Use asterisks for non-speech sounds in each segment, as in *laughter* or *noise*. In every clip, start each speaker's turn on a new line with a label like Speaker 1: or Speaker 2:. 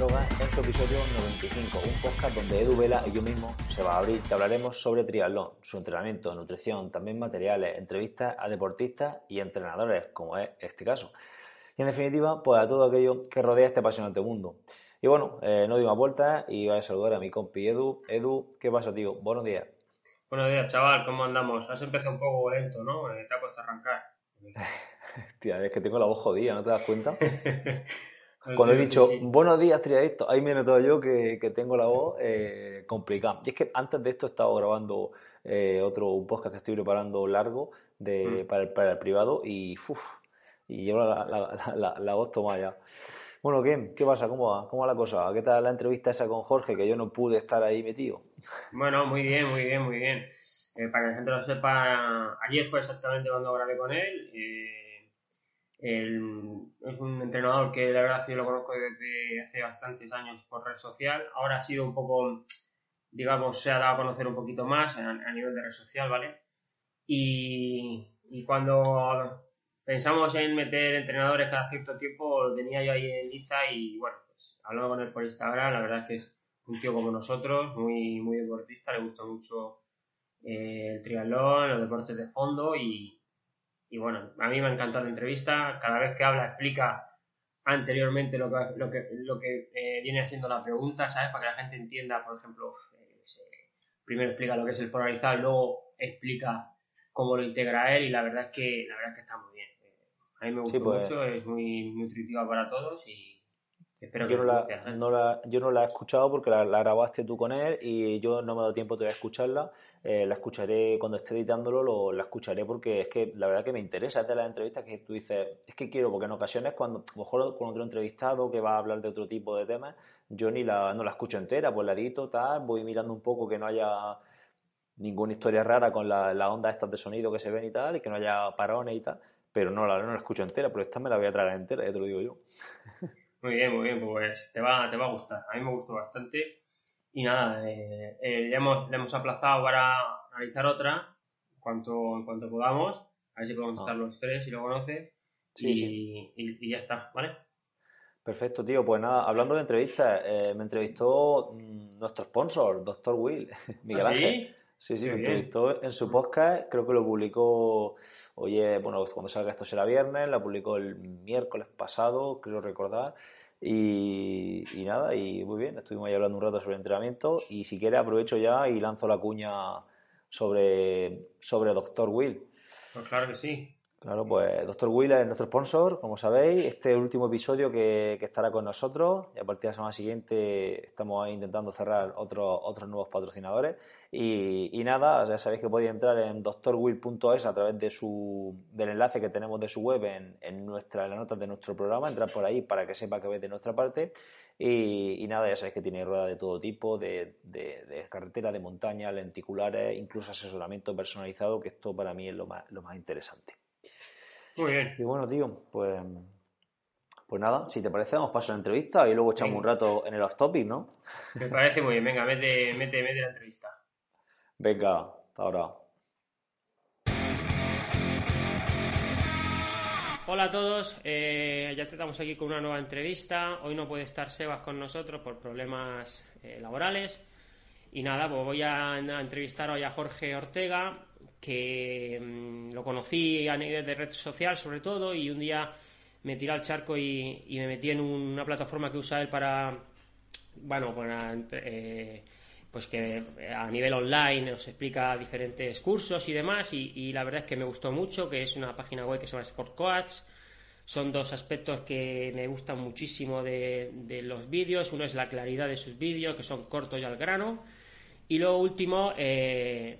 Speaker 1: En su episodio 95, un podcast donde Edu Vela y yo mismo se va a abrir. Te hablaremos sobre triatlón, su entrenamiento, nutrición, también materiales, entrevistas a deportistas y entrenadores, como es este caso. Y en definitiva, pues a todo aquello que rodea este apasionante mundo. Y bueno, eh, no doy más vueltas y voy a saludar a mi compi Edu. Edu, ¿qué pasa, tío? Buenos días.
Speaker 2: Buenos días, chaval, ¿cómo andamos? Has empezado un poco lento, ¿no? Eh, Te ha costado arrancar. *laughs*
Speaker 1: Hostia, es que tengo la voz jodida, ¿no te das cuenta? *laughs*
Speaker 2: Sí,
Speaker 1: Cuando he dicho
Speaker 2: sí.
Speaker 1: buenos días, triadictos, ahí me he notado yo que, que tengo la voz eh, complicada. Y es que antes de esto he estado grabando eh, otro un podcast que estoy preparando largo de,
Speaker 2: Mm.
Speaker 1: para, el, para el privado y, uf, y llevo la, la, la, la- la voz tomada ya. Bueno, ¿qué? ¿Qué pasa? ¿Cómo va? ¿Cómo va la cosa? ¿Qué tal la entrevista esa con Jorge? Que yo no pude estar ahí metido.
Speaker 2: Bueno, muy bien, muy bien, muy bien. Eh, para que la gente lo sepa, ayer fue exactamente cuando grabé con él. Eh, es un entrenador que la verdad que yo lo conozco desde hace bastantes años por red social. Ahora ha sido un poco, digamos, se ha dado a conocer un poquito más a, nivel de red social, ¿vale? Y, y cuando pensamos en meter entrenadores cada cierto tiempo, lo tenía yo ahí en lista y bueno, pues hablando con él por Instagram, la verdad es que es un tío como nosotros, muy, muy deportista, le gusta mucho eh, el triatlón, los deportes de fondo y, y bueno, a mí me ha encantado la entrevista, cada vez que habla explica anteriormente lo que, lo que, lo que eh, viene haciendo la pregunta, ¿sabes? Para que la gente entienda, por ejemplo, eh, se- primero explica lo que es el polarizado y luego explica cómo lo integra él y la verdad es que, la verdad es que está muy bien. Eh, A mí me gustó
Speaker 1: Sí, pues-
Speaker 2: mucho, es muy nutritiva para todos y espero que
Speaker 1: Yo no,
Speaker 2: os
Speaker 1: la,
Speaker 2: guste, ¿sabes?
Speaker 1: no la- yo no la he escuchado porque la, la grabaste tú con él y yo no me he dado tiempo todavía a escucharla. Eh, la escucharé cuando esté editándolo, lo- la escucharé porque es que la verdad que me interesa. Es de las entrevistas que tú dices, es que quiero, porque en ocasiones cuando, mejor con otro entrevistado que va a hablar de otro tipo de temas, yo ni la, no la escucho entera, pues la edito, tal, voy mirando un poco que no haya ninguna historia rara con la, la onda estas de sonido que se ven y tal, y que no haya parones y tal, pero no la, no la escucho entera, pero esta me la voy a tragar entera, ya te lo digo yo. *laughs*
Speaker 2: Muy bien, muy bien, pues te va, te va a gustar. A mí me gustó bastante. Y nada, eh, eh, le, hemos, le hemos aplazado para analizar otra en cuanto, en cuanto podamos. A ver si podemos
Speaker 1: Ah.
Speaker 2: estar los tres, si lo conoces.
Speaker 1: Sí,
Speaker 2: y,
Speaker 1: sí.
Speaker 2: y- y ya está, ¿vale?
Speaker 1: Perfecto, tío. Pues nada, hablando de entrevistas, eh, me entrevistó mm, nuestro sponsor, Doctor Will, *laughs* Miguel
Speaker 2: ¿Ah,
Speaker 1: Ángel.
Speaker 2: sí?
Speaker 1: Sí, me
Speaker 2: bien.
Speaker 1: entrevistó en su podcast, creo que lo publicó, oye, bueno, cuando salga esto será viernes, la publicó el miércoles pasado, creo recordar, y, y nada, y muy bien, estuvimos ahí hablando un rato sobre entrenamiento, y si quieres aprovecho ya y lanzo la cuña sobre, sobre Doctor Will.
Speaker 2: Pues claro que sí.
Speaker 1: Claro, pues Dr. Will es nuestro sponsor, como sabéis. Este es el último episodio que, que estará con nosotros y a partir de la semana siguiente estamos ahí intentando cerrar otros otros nuevos patrocinadores. Y, y nada, ya sabéis que podéis entrar en drwill.es a través de su, del enlace que tenemos de su web en, en, nuestra, en las notas de nuestro programa. Entrar por ahí para que sepa que ves de nuestra parte. Y, y nada, ya sabéis que tiene ruedas de todo tipo, de, de, de carretera, de montaña, lenticulares, incluso asesoramiento personalizado, que esto para mí es lo más, lo más interesante.
Speaker 2: Muy bien.
Speaker 1: Y bueno, tío, pues, pues nada, si te parece, damos paso a la entrevista y luego echamos un rato en el off topic, ¿no?
Speaker 2: Me parece muy bien. Venga, mete, mete, mete la entrevista.
Speaker 1: Venga, hasta ahora.
Speaker 2: Hola a todos, eh, ya estamos aquí con una nueva entrevista. Hoy no puede estar Sebas con nosotros por problemas eh, laborales. Y nada, pues voy a, entrevistar hoy a Jorge Ortega, que mm, lo conocí a nivel de red social sobre todo, y un día me tiré al charco y, y me metí en una plataforma que usa él para, bueno, para, eh, pues que a nivel online nos explica diferentes cursos y demás, y, y la verdad es que me gustó mucho, que es una página web que se llama Sport Coach, Son dos aspectos que me gustan muchísimo de, los vídeos. Uno es la claridad de sus vídeos, que son cortos y al grano. Y lo último, eh,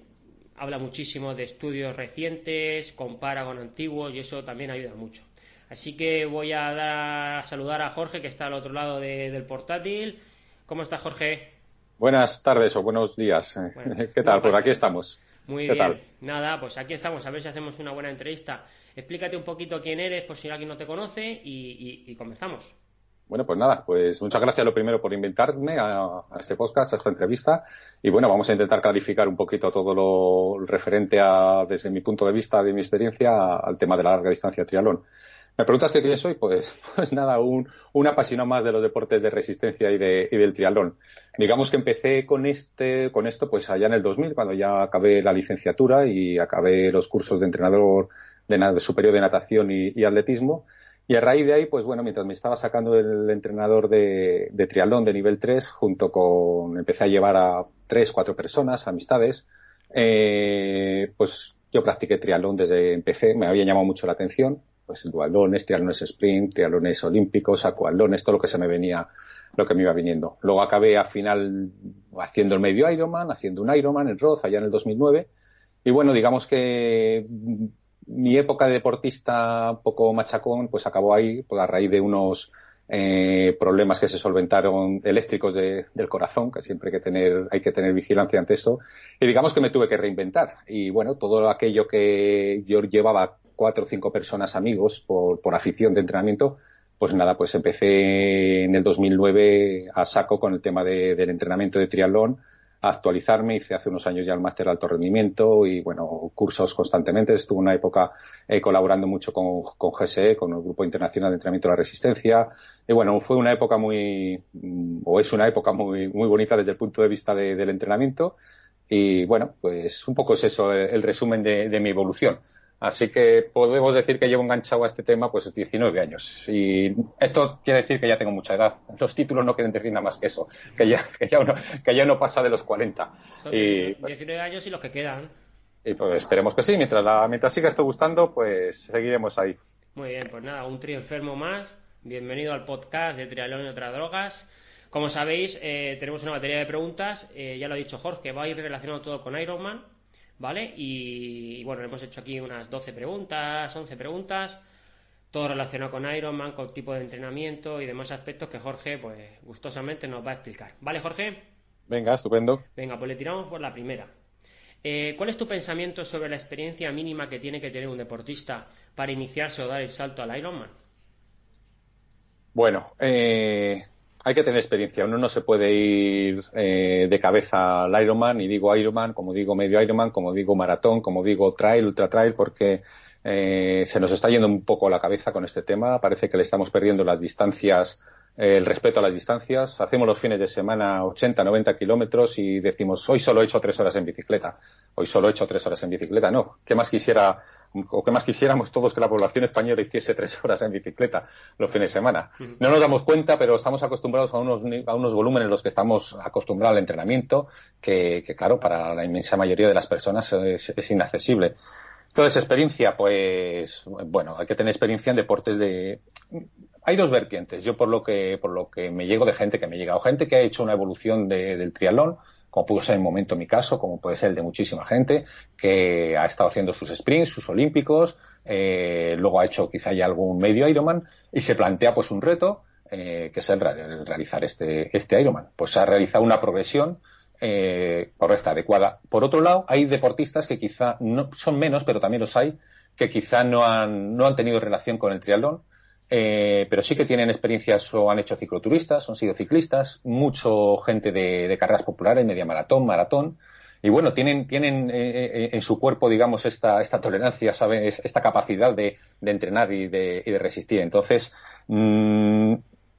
Speaker 2: habla muchísimo de estudios recientes, compara con antiguos y eso también ayuda mucho. Así que voy a, dar, a saludar a Jorge, que está al otro lado del portátil. ¿Cómo está Jorge?
Speaker 3: Buenas tardes o buenos días. *laughs* ¿Qué tal? Pues aquí estamos.
Speaker 2: Muy bien. Nada, pues aquí estamos, a ver si hacemos una buena entrevista. Explícate un poquito quién eres, por si alguien no te conoce, y, comenzamos.
Speaker 3: Bueno, pues nada, pues muchas gracias lo primero por invitarme a, este podcast, a esta entrevista. Y bueno, vamos a intentar clarificar un poquito todo lo referente a, desde mi punto de vista, de mi experiencia, al tema de la larga distancia triatlón. ¿Me preguntas qué soy? Pues, *laughs* pues nada, un, un, apasionado más de los deportes de resistencia y, de, y del triatlón. Digamos que empecé con este, con esto, pues allá en el 2000, cuando ya acabé la licenciatura y acabé los cursos de entrenador de, superior de natación y, atletismo. Y a raíz de ahí, pues bueno, mientras me estaba sacando el entrenador de, de triatlón de nivel 3, junto con, empecé a llevar a tres, cuatro personas, amistades, eh, pues yo practiqué triatlón desde empecé, me había llamado mucho la atención pues dualones, triatlones sprint, triatlones olímpicos, acualones, todo lo que se me venía, lo que me iba viniendo. Luego acabé al final haciendo el medio Ironman, haciendo un Ironman, el Roth, allá en el 2009. Y bueno, digamos que mi época de deportista un poco machacón, pues acabó ahí, pues a raíz de unos eh, problemas que se solventaron eléctricos del corazón, que siempre hay que tener, hay que tener vigilancia ante eso. Y digamos que me tuve que reinventar. Y bueno, todo aquello que yo llevaba cuatro o cinco personas amigos por, por afición de entrenamiento, pues nada, pues empecé en el 2009 a saco con el tema de, del entrenamiento de triatlón, a actualizarme, hice hace unos años ya el máster de alto rendimiento y bueno, cursos constantemente. Estuve una época eh, colaborando mucho con, con GSE, con el Grupo Internacional de Entrenamiento de la Resistencia. Y bueno, fue una época muy, o es una época muy, muy bonita desde el punto de vista del entrenamiento. Y bueno, pues un poco es eso, el, resumen de, de mi evolución. Así que podemos decir que llevo enganchado a este tema pues 19 años. Y esto quiere decir que ya tengo mucha edad. Los títulos no quieren decir nada más que eso, que ya, que ya, uno, que ya no pasa de los 40.
Speaker 2: Son y, 19 años y los que quedan.
Speaker 3: Y pues esperemos que sí. Mientras, la, mientras siga esto gustando, pues seguiremos ahí.
Speaker 2: Muy bien, pues nada, un trío enfermo más. Bienvenido al podcast de Triatlón y otras drogas. Como sabéis, eh, tenemos una batería de preguntas. Eh, ya lo ha dicho Jorge, va a ir relacionado todo con Ironman ¿vale? Y, bueno, hemos hecho aquí unas 12 preguntas, 11 preguntas, todo relacionado con Ironman, con tipo de entrenamiento y demás aspectos que Jorge, pues gustosamente nos va a explicar. ¿Vale, Jorge?
Speaker 3: Venga, estupendo.
Speaker 2: Venga, pues le tiramos por la primera. Eh, ¿Cuál es tu pensamiento sobre la experiencia mínima que tiene que tener un deportista para iniciarse o dar el salto al Ironman?
Speaker 3: Bueno, eh, hay que tener experiencia. Uno no se puede ir eh, de cabeza al Ironman, y digo Ironman, como digo medio Ironman, como digo maratón, como digo trail, ultra trail, porque eh, se nos está yendo un poco la cabeza con este tema. Parece que le estamos perdiendo las distancias, eh, el respeto a las distancias. Hacemos los fines de semana 80, 90 kilómetros y decimos, hoy solo he hecho tres horas en bicicleta. Hoy solo he hecho tres horas en bicicleta. No, ¿qué más quisiera o que más quisiéramos todos que la población española hiciese tres horas en bicicleta los fines de semana. No nos damos cuenta, pero estamos acostumbrados a unos, a unos volúmenes en los que estamos acostumbrados al entrenamiento, que, claro, para la inmensa mayoría de las personas es, inaccesible. Entonces, experiencia, pues, bueno, hay que tener experiencia en deportes de... Hay dos vertientes. Yo por lo que, por lo que me llego de gente que me llega, o gente que ha hecho una evolución del triatlón, como pudo ser en momento mi caso, como puede ser el de muchísima gente, que ha estado haciendo sus sprints, sus olímpicos, eh, luego ha hecho quizá ya algún medio Ironman y se plantea pues un reto, eh, que es el, realizar este, este Ironman. Pues ha realizado una progresión eh, correcta, adecuada. Por otro lado, hay deportistas que quizá no son menos, pero también los hay, que quizá no han, no han tenido relación con el triatlón, eh, pero sí que tienen experiencias o han hecho cicloturistas, han sido ciclistas, mucho gente de, carreras populares, media maratón, maratón, y bueno, tienen, tienen eh, eh, en su cuerpo, digamos, esta, esta tolerancia, ¿sabes? esta capacidad de, entrenar y de, y de, resistir. Entonces, mm,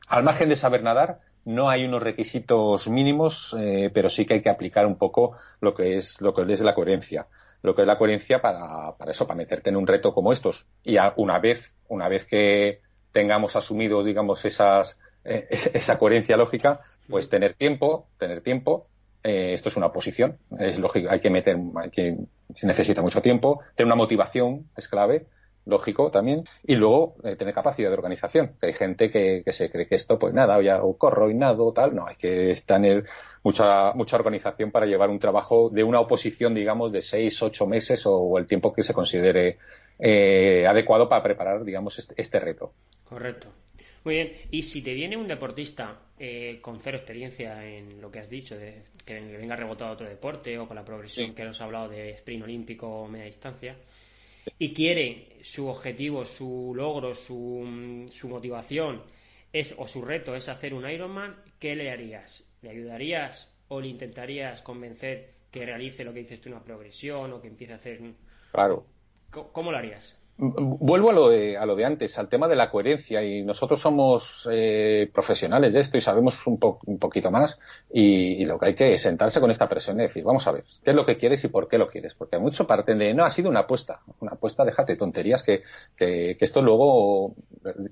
Speaker 3: al margen de saber nadar, no hay unos requisitos mínimos, pero sí que hay que aplicar un poco lo que es, lo que es la coherencia lo que es la coherencia para, para eso, para meterte en un reto como estos. Y una vez, una vez que, tengamos asumido, digamos, esas, eh, *laughs* esa coherencia lógica, pues tener tiempo, tener tiempo, eh, esto es una oposición, es lógico, hay que meter, hay que, se necesita mucho tiempo, tener una motivación es clave, lógico también, y luego eh, tener capacidad de organización, que hay gente que, se cree que esto, pues nada, ya o corro y nado, tal, no, hay que tener mucha, mucha organización para llevar un trabajo de una oposición, digamos, de seis, ocho meses o, el tiempo que se considere eh, adecuado para preparar, digamos, este, este, reto.
Speaker 2: Correcto. Muy bien, y si te viene un deportista eh, con cero experiencia en lo que has dicho, de que venga rebotado a otro deporte o con la progresión que nos ha hablado de sprint olímpico o media distancia, y quiere su objetivo, su logro, su, su motivación es, o su reto es hacer un Ironman, ¿qué le harías? ¿Le ayudarías o le intentarías convencer que realice lo que dices tú, una progresión o que empiece a hacer...
Speaker 3: Claro.
Speaker 2: ¿Cómo lo harías?
Speaker 3: Vuelvo a lo, de, a lo de antes, al tema de la coherencia, y nosotros somos eh, profesionales de esto y sabemos un, un poquito más, y, lo que hay que es sentarse con esta presión y decir, vamos a ver, ¿qué es lo que quieres y por qué lo quieres? Porque mucho parte de, no, ha sido una apuesta, una apuesta, déjate tonterías, que, que, esto luego,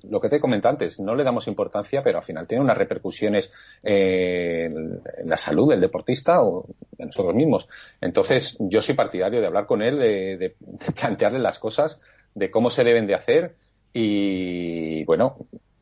Speaker 3: lo que te he comentado antes, no le damos importancia, pero al final tiene unas repercusiones eh, en, la salud del deportista o de nosotros mismos. Entonces, yo soy partidario de hablar con él, de plantearle las cosas, de cómo se deben de hacer y bueno,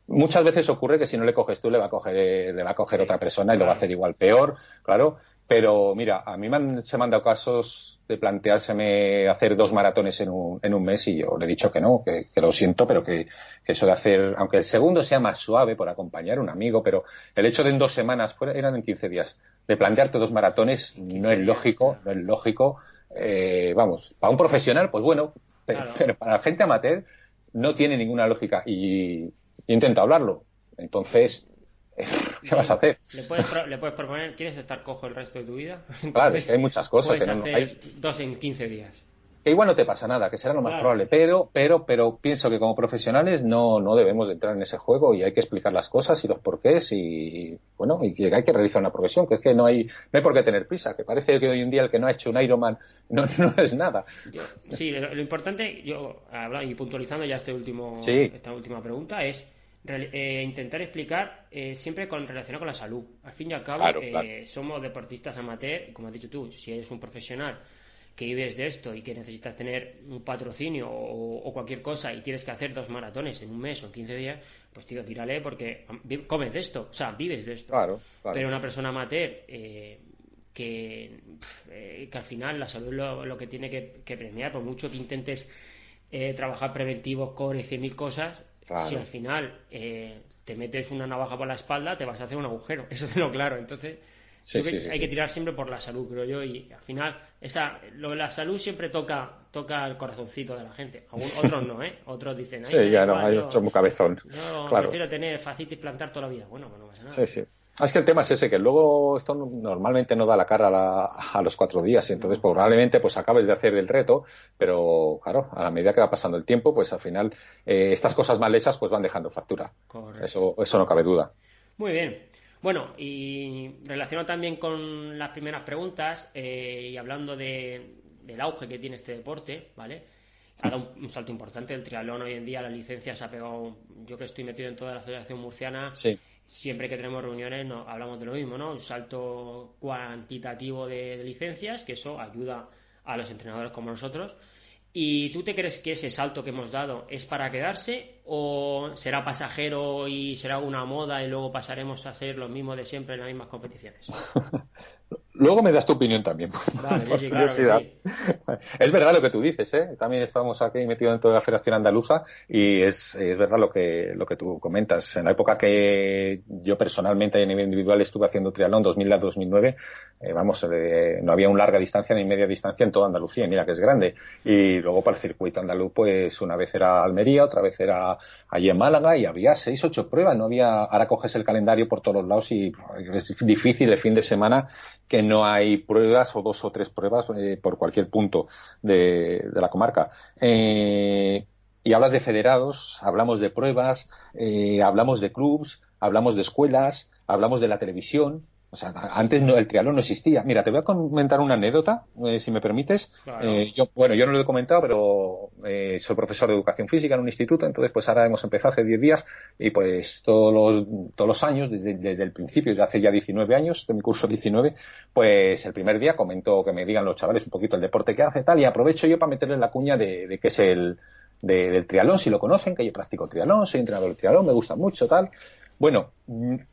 Speaker 3: muchas veces ocurre que si no le coges tú le va a coger le va a coger otra persona y lo va a hacer igual peor, claro, pero mira, a mí me se me han dado casos de planteárseme hacer dos maratones en un, en un mes y yo le he dicho que no, que, lo siento, pero que, eso de hacer, aunque el segundo sea más suave por acompañar a un amigo, pero el hecho de en dos semanas, eran en 15 días, de plantearte dos maratones no es lógico, no es lógico. Eh, vamos, para un profesional, pues bueno, *laughs* pero, para la gente amateur no tiene ninguna lógica y, intento hablarlo. Entonces, *laughs* ¿qué vas a hacer?
Speaker 2: Le puedes, le puedes, proponer, ¿quieres estar cojo el resto de tu vida? *laughs*
Speaker 3: claro, es que hay muchas cosas.
Speaker 2: que no, hay... dos en 15 días
Speaker 3: que igual no te pasa nada, que será lo más probable, pero, pero, pero pienso que como profesionales no, no debemos de entrar en ese juego y hay que explicar las cosas y los porqués y, bueno, y que hay que realizar una progresión, que es que no hay, no hay por qué tener prisa, que parece que hoy en día el que no ha hecho un Ironman no, *laughs* no es nada.
Speaker 2: Sí, lo, importante, yo, y puntualizando ya este último, esta última pregunta, es eh, intentar explicar eh, siempre con relacionado con la salud. Al fin y al cabo, eh, somos deportistas amateur, como has dicho tú, si eres un profesional que vives de esto y que necesitas tener un patrocinio o, cualquier cosa y tienes que hacer dos maratones en un mes o en 15 días, pues tío, tírale porque comes de esto, o sea, vives de esto.
Speaker 3: Claro,
Speaker 2: Pero una persona amateur eh, que, eh, que al final la salud es lo, que tiene que, premiar, por mucho que intentes eh, trabajar preventivos con 100.000 cosas, si al final te metes una navaja por la espalda, te vas a hacer un agujero, *laughs* eso es lo claro. Entonces hay que tirar siempre por la salud, creo yo, y al final esa, lo de la salud siempre toca toca el corazoncito de la gente. *laughs* otros no, ¿eh? Otros dicen,
Speaker 3: sí, ya no, hay otro cabezón.
Speaker 2: Yo prefiero tener facitis plantar toda la vida. Bueno, pues no pasa nada.
Speaker 3: Sí, sí. Es que el tema es ese, que luego esto normalmente no da la cara a, los cuatro días, y entonces probablemente pues acabes de hacer el reto, pero claro, a la medida que va pasando el tiempo, pues al final eh, estas cosas mal hechas pues van dejando factura. Eso, eso no cabe duda.
Speaker 2: Muy bien. Bueno, y relacionado también con las primeras preguntas eh, y hablando de, del auge que tiene este deporte, ¿vale? Ha dado un, salto importante el triatlón hoy en día, la licencia se ha pegado, yo que estoy metido en toda la Federación Murciana, siempre que tenemos reuniones no, hablamos de lo mismo, ¿no? Un salto cuantitativo de licencias, que eso ayuda a los entrenadores como nosotros ¿Y tú te crees que ese salto que hemos dado es para quedarse o será pasajero y será una moda y luego pasaremos a ser los mismos de siempre en las mismas competiciones? *laughs*
Speaker 3: Luego me das tu opinión también. *laughs* *laughs* Es verdad lo que tú dices, ¿eh? También estamos aquí metidos dentro de la Federación Andaluza y es, es verdad lo que, lo que tú comentas. En la época que yo personalmente a nivel individual estuve haciendo triatlón 2000 a 2009, eh, vamos, eh, no había un larga distancia ni media distancia en toda Andalucía, mira que es grande. Y luego para el circuito andaluz, pues una vez era Almería, otra vez era allí en Málaga y había seis, ocho pruebas. No había, ahora coges el calendario por todos los lados y es difícil el fin de semana que no hay pruebas o dos o tres pruebas eh, por cualquier punto de, la comarca. Eh, y hablas de federados, hablamos de pruebas, eh, hablamos de clubs, hablamos de escuelas, hablamos de la televisión, o sea, antes no, el triatlón no existía. Mira, te voy a comentar una anécdota, eh, si me permites. Eh, yo, bueno, yo no lo he comentado, pero eh, soy profesor de educación física en un instituto, entonces pues ahora hemos empezado hace 10 días y pues todos los, todos los años, desde, desde el principio, desde hace ya 19 años, de mi curso 19, pues el primer día comento que me digan los chavales un poquito el deporte que hace tal y aprovecho yo para meterle la cuña de, de que es el, del triatlón, si lo conocen, que yo practico triatlón, soy entrenador de triatlón, me gusta mucho, tal. Bueno,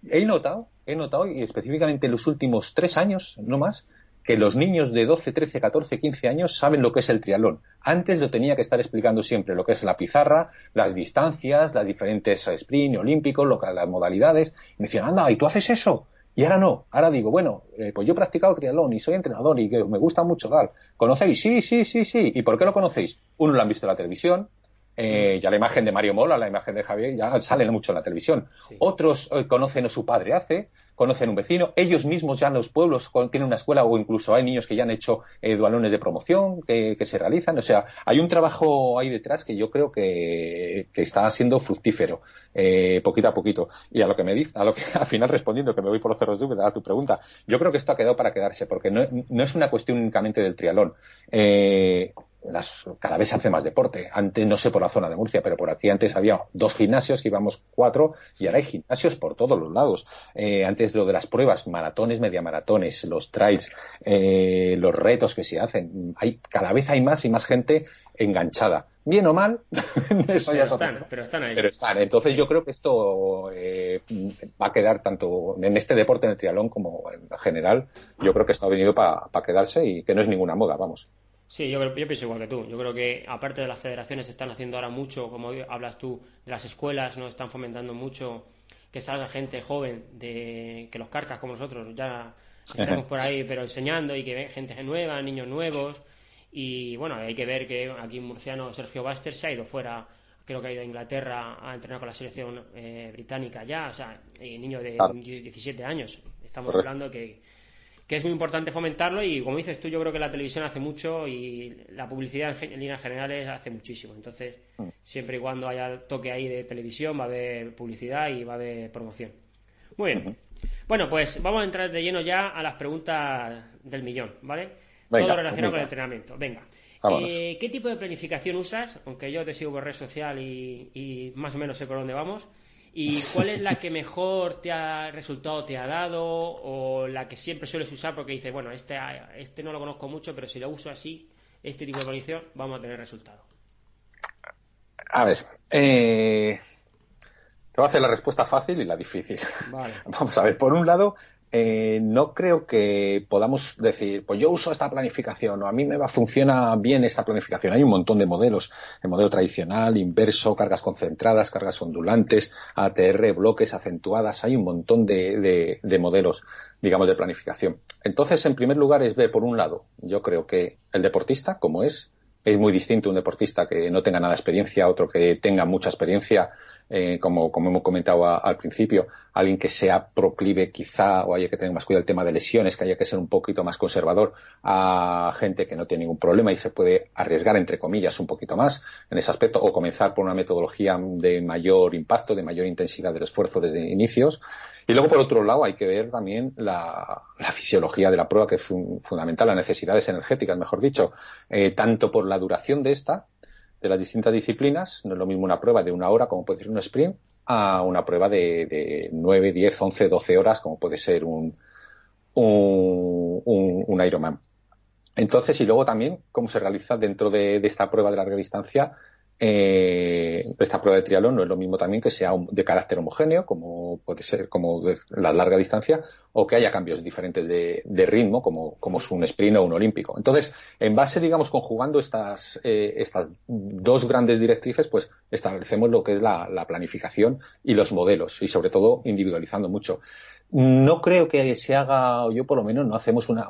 Speaker 3: he notado, he notado, y específicamente en los últimos tres años, no más, que los niños de 12, 13, 14, 15 años saben lo que es el triatlón. Antes lo tenía que estar explicando siempre, lo que es la pizarra, las distancias, las diferentes sprint olímpicos, lo, las modalidades. Me decían, anda, ¿y tú haces eso? Y ahora no, ahora digo, bueno, eh, pues yo he practicado triatlón y soy entrenador y que me gusta mucho tal. ¿Conocéis? Sí, sí, sí, sí. ¿Y por qué lo conocéis? Uno lo han visto en la televisión, eh, ya la imagen de Mario Mola, la imagen de Javier, ya salen mucho en la televisión. Otros eh, conocen o su padre hace, conocen un vecino, ellos mismos ya en los pueblos tienen una escuela o incluso hay niños que ya han hecho eh, dualones de promoción que, se realizan. O sea, hay un trabajo ahí detrás que yo creo que, está siendo fructífero, eh, poquito a poquito. Y a lo que me dice, a lo que *laughs* al final respondiendo, que me voy por los cerros de a tu pregunta, yo creo que esto ha quedado para quedarse, porque no, no es una cuestión únicamente del trialón. Eh, cada vez se hace más deporte. Antes, no sé por la zona de Murcia, pero por aquí antes había dos gimnasios, que íbamos cuatro, y ahora hay gimnasios por todos los lados. Eh, antes lo de las pruebas, maratones, media maratones, los trails, eh, los retos que se hacen. Hay, cada vez hay más y más gente enganchada. Bien o mal, *laughs*
Speaker 2: eso ya están, pero están ahí.
Speaker 3: Pero están. Entonces yo creo que esto eh, va a quedar tanto en este deporte, en el triatlón, como en general. Yo creo que esto ha venido para quedarse y que no es ninguna moda, vamos.
Speaker 2: Sí, yo, yo pienso igual que tú. Yo creo que aparte de las federaciones están haciendo ahora mucho, como hablas tú, de las escuelas, no están fomentando mucho que salga gente joven de que los carcas como nosotros ya estamos por ahí, pero enseñando y que ven gente nueva, niños nuevos. Y bueno, hay que ver que aquí en Murciano Sergio Baster se ha ido fuera, creo que ha ido a Inglaterra a entrenar con la selección eh, británica ya, o sea, niño de 17 años. Estamos hablando que que es muy importante fomentarlo y como dices tú, yo creo que la televisión hace mucho y la publicidad en, líneas generales hace muchísimo. Entonces, mm. siempre y cuando haya toque ahí de televisión, va a haber publicidad y va a haber promoción. Muy bien. Bueno, pues vamos a entrar de lleno ya a las preguntas del millón, ¿vale? Todo relacionado con el entrenamiento. Venga. Eh, ¿Qué tipo de planificación usas? Aunque yo te sigo por red social y más o menos sé por dónde vamos. ¿Y cuál es la que mejor te ha resultado te ha dado o la que siempre sueles usar porque dices, bueno, este, este no lo conozco mucho, pero si lo uso así, este tipo de planificación, vamos a tener resultado?
Speaker 3: A ver, eh, te voy a hacer la respuesta fácil y la difícil. *laughs* Vamos a ver, por un lado, eh, no creo que podamos decir, pues yo uso esta planificación o a mí me va, funciona bien esta planificación. Hay un montón de modelos, el modelo tradicional, inverso, cargas concentradas, cargas ondulantes, ATR, bloques acentuadas, hay un montón de, de modelos, digamos, de planificación. Entonces, en primer lugar, es ver, por un lado, yo creo que el deportista, como es, es muy distinto un deportista que no tenga nada de experiencia a otro que tenga mucha experiencia eh, como, hemos comentado al principio, alguien que sea proclive quizá o haya que tener más cuidado el tema de lesiones, que haya que ser un poquito más conservador a gente que no tiene ningún problema y se puede arriesgar, entre comillas, un poquito más en ese aspecto o comenzar por una metodología de mayor impacto, de mayor intensidad del esfuerzo desde inicios. Y luego, por otro lado, hay que ver también la, fisiología de la prueba, que es fundamental, las necesidades energéticas, mejor dicho, eh, tanto por la duración de esta, de las distintas disciplinas. No es lo mismo una prueba de una hora, como puede ser un sprint, a una prueba de, de 9, 10, 11, 12 horas, como puede ser un, un, un, Ironman. Entonces, y luego también cómo se realiza dentro de, de, esta prueba de larga distancia eh, esta prueba de triatlón no es lo mismo también que sea de carácter homogéneo, como puede ser como la larga distancia, o que haya cambios diferentes de, ritmo, como, como es un sprint o un olímpico. Entonces, en base, digamos, conjugando estas, eh, estas dos grandes directrices, pues establecemos lo que es la, la planificación y los modelos, y sobre todo individualizando mucho no creo que se haga, o yo por lo menos no hacemos una,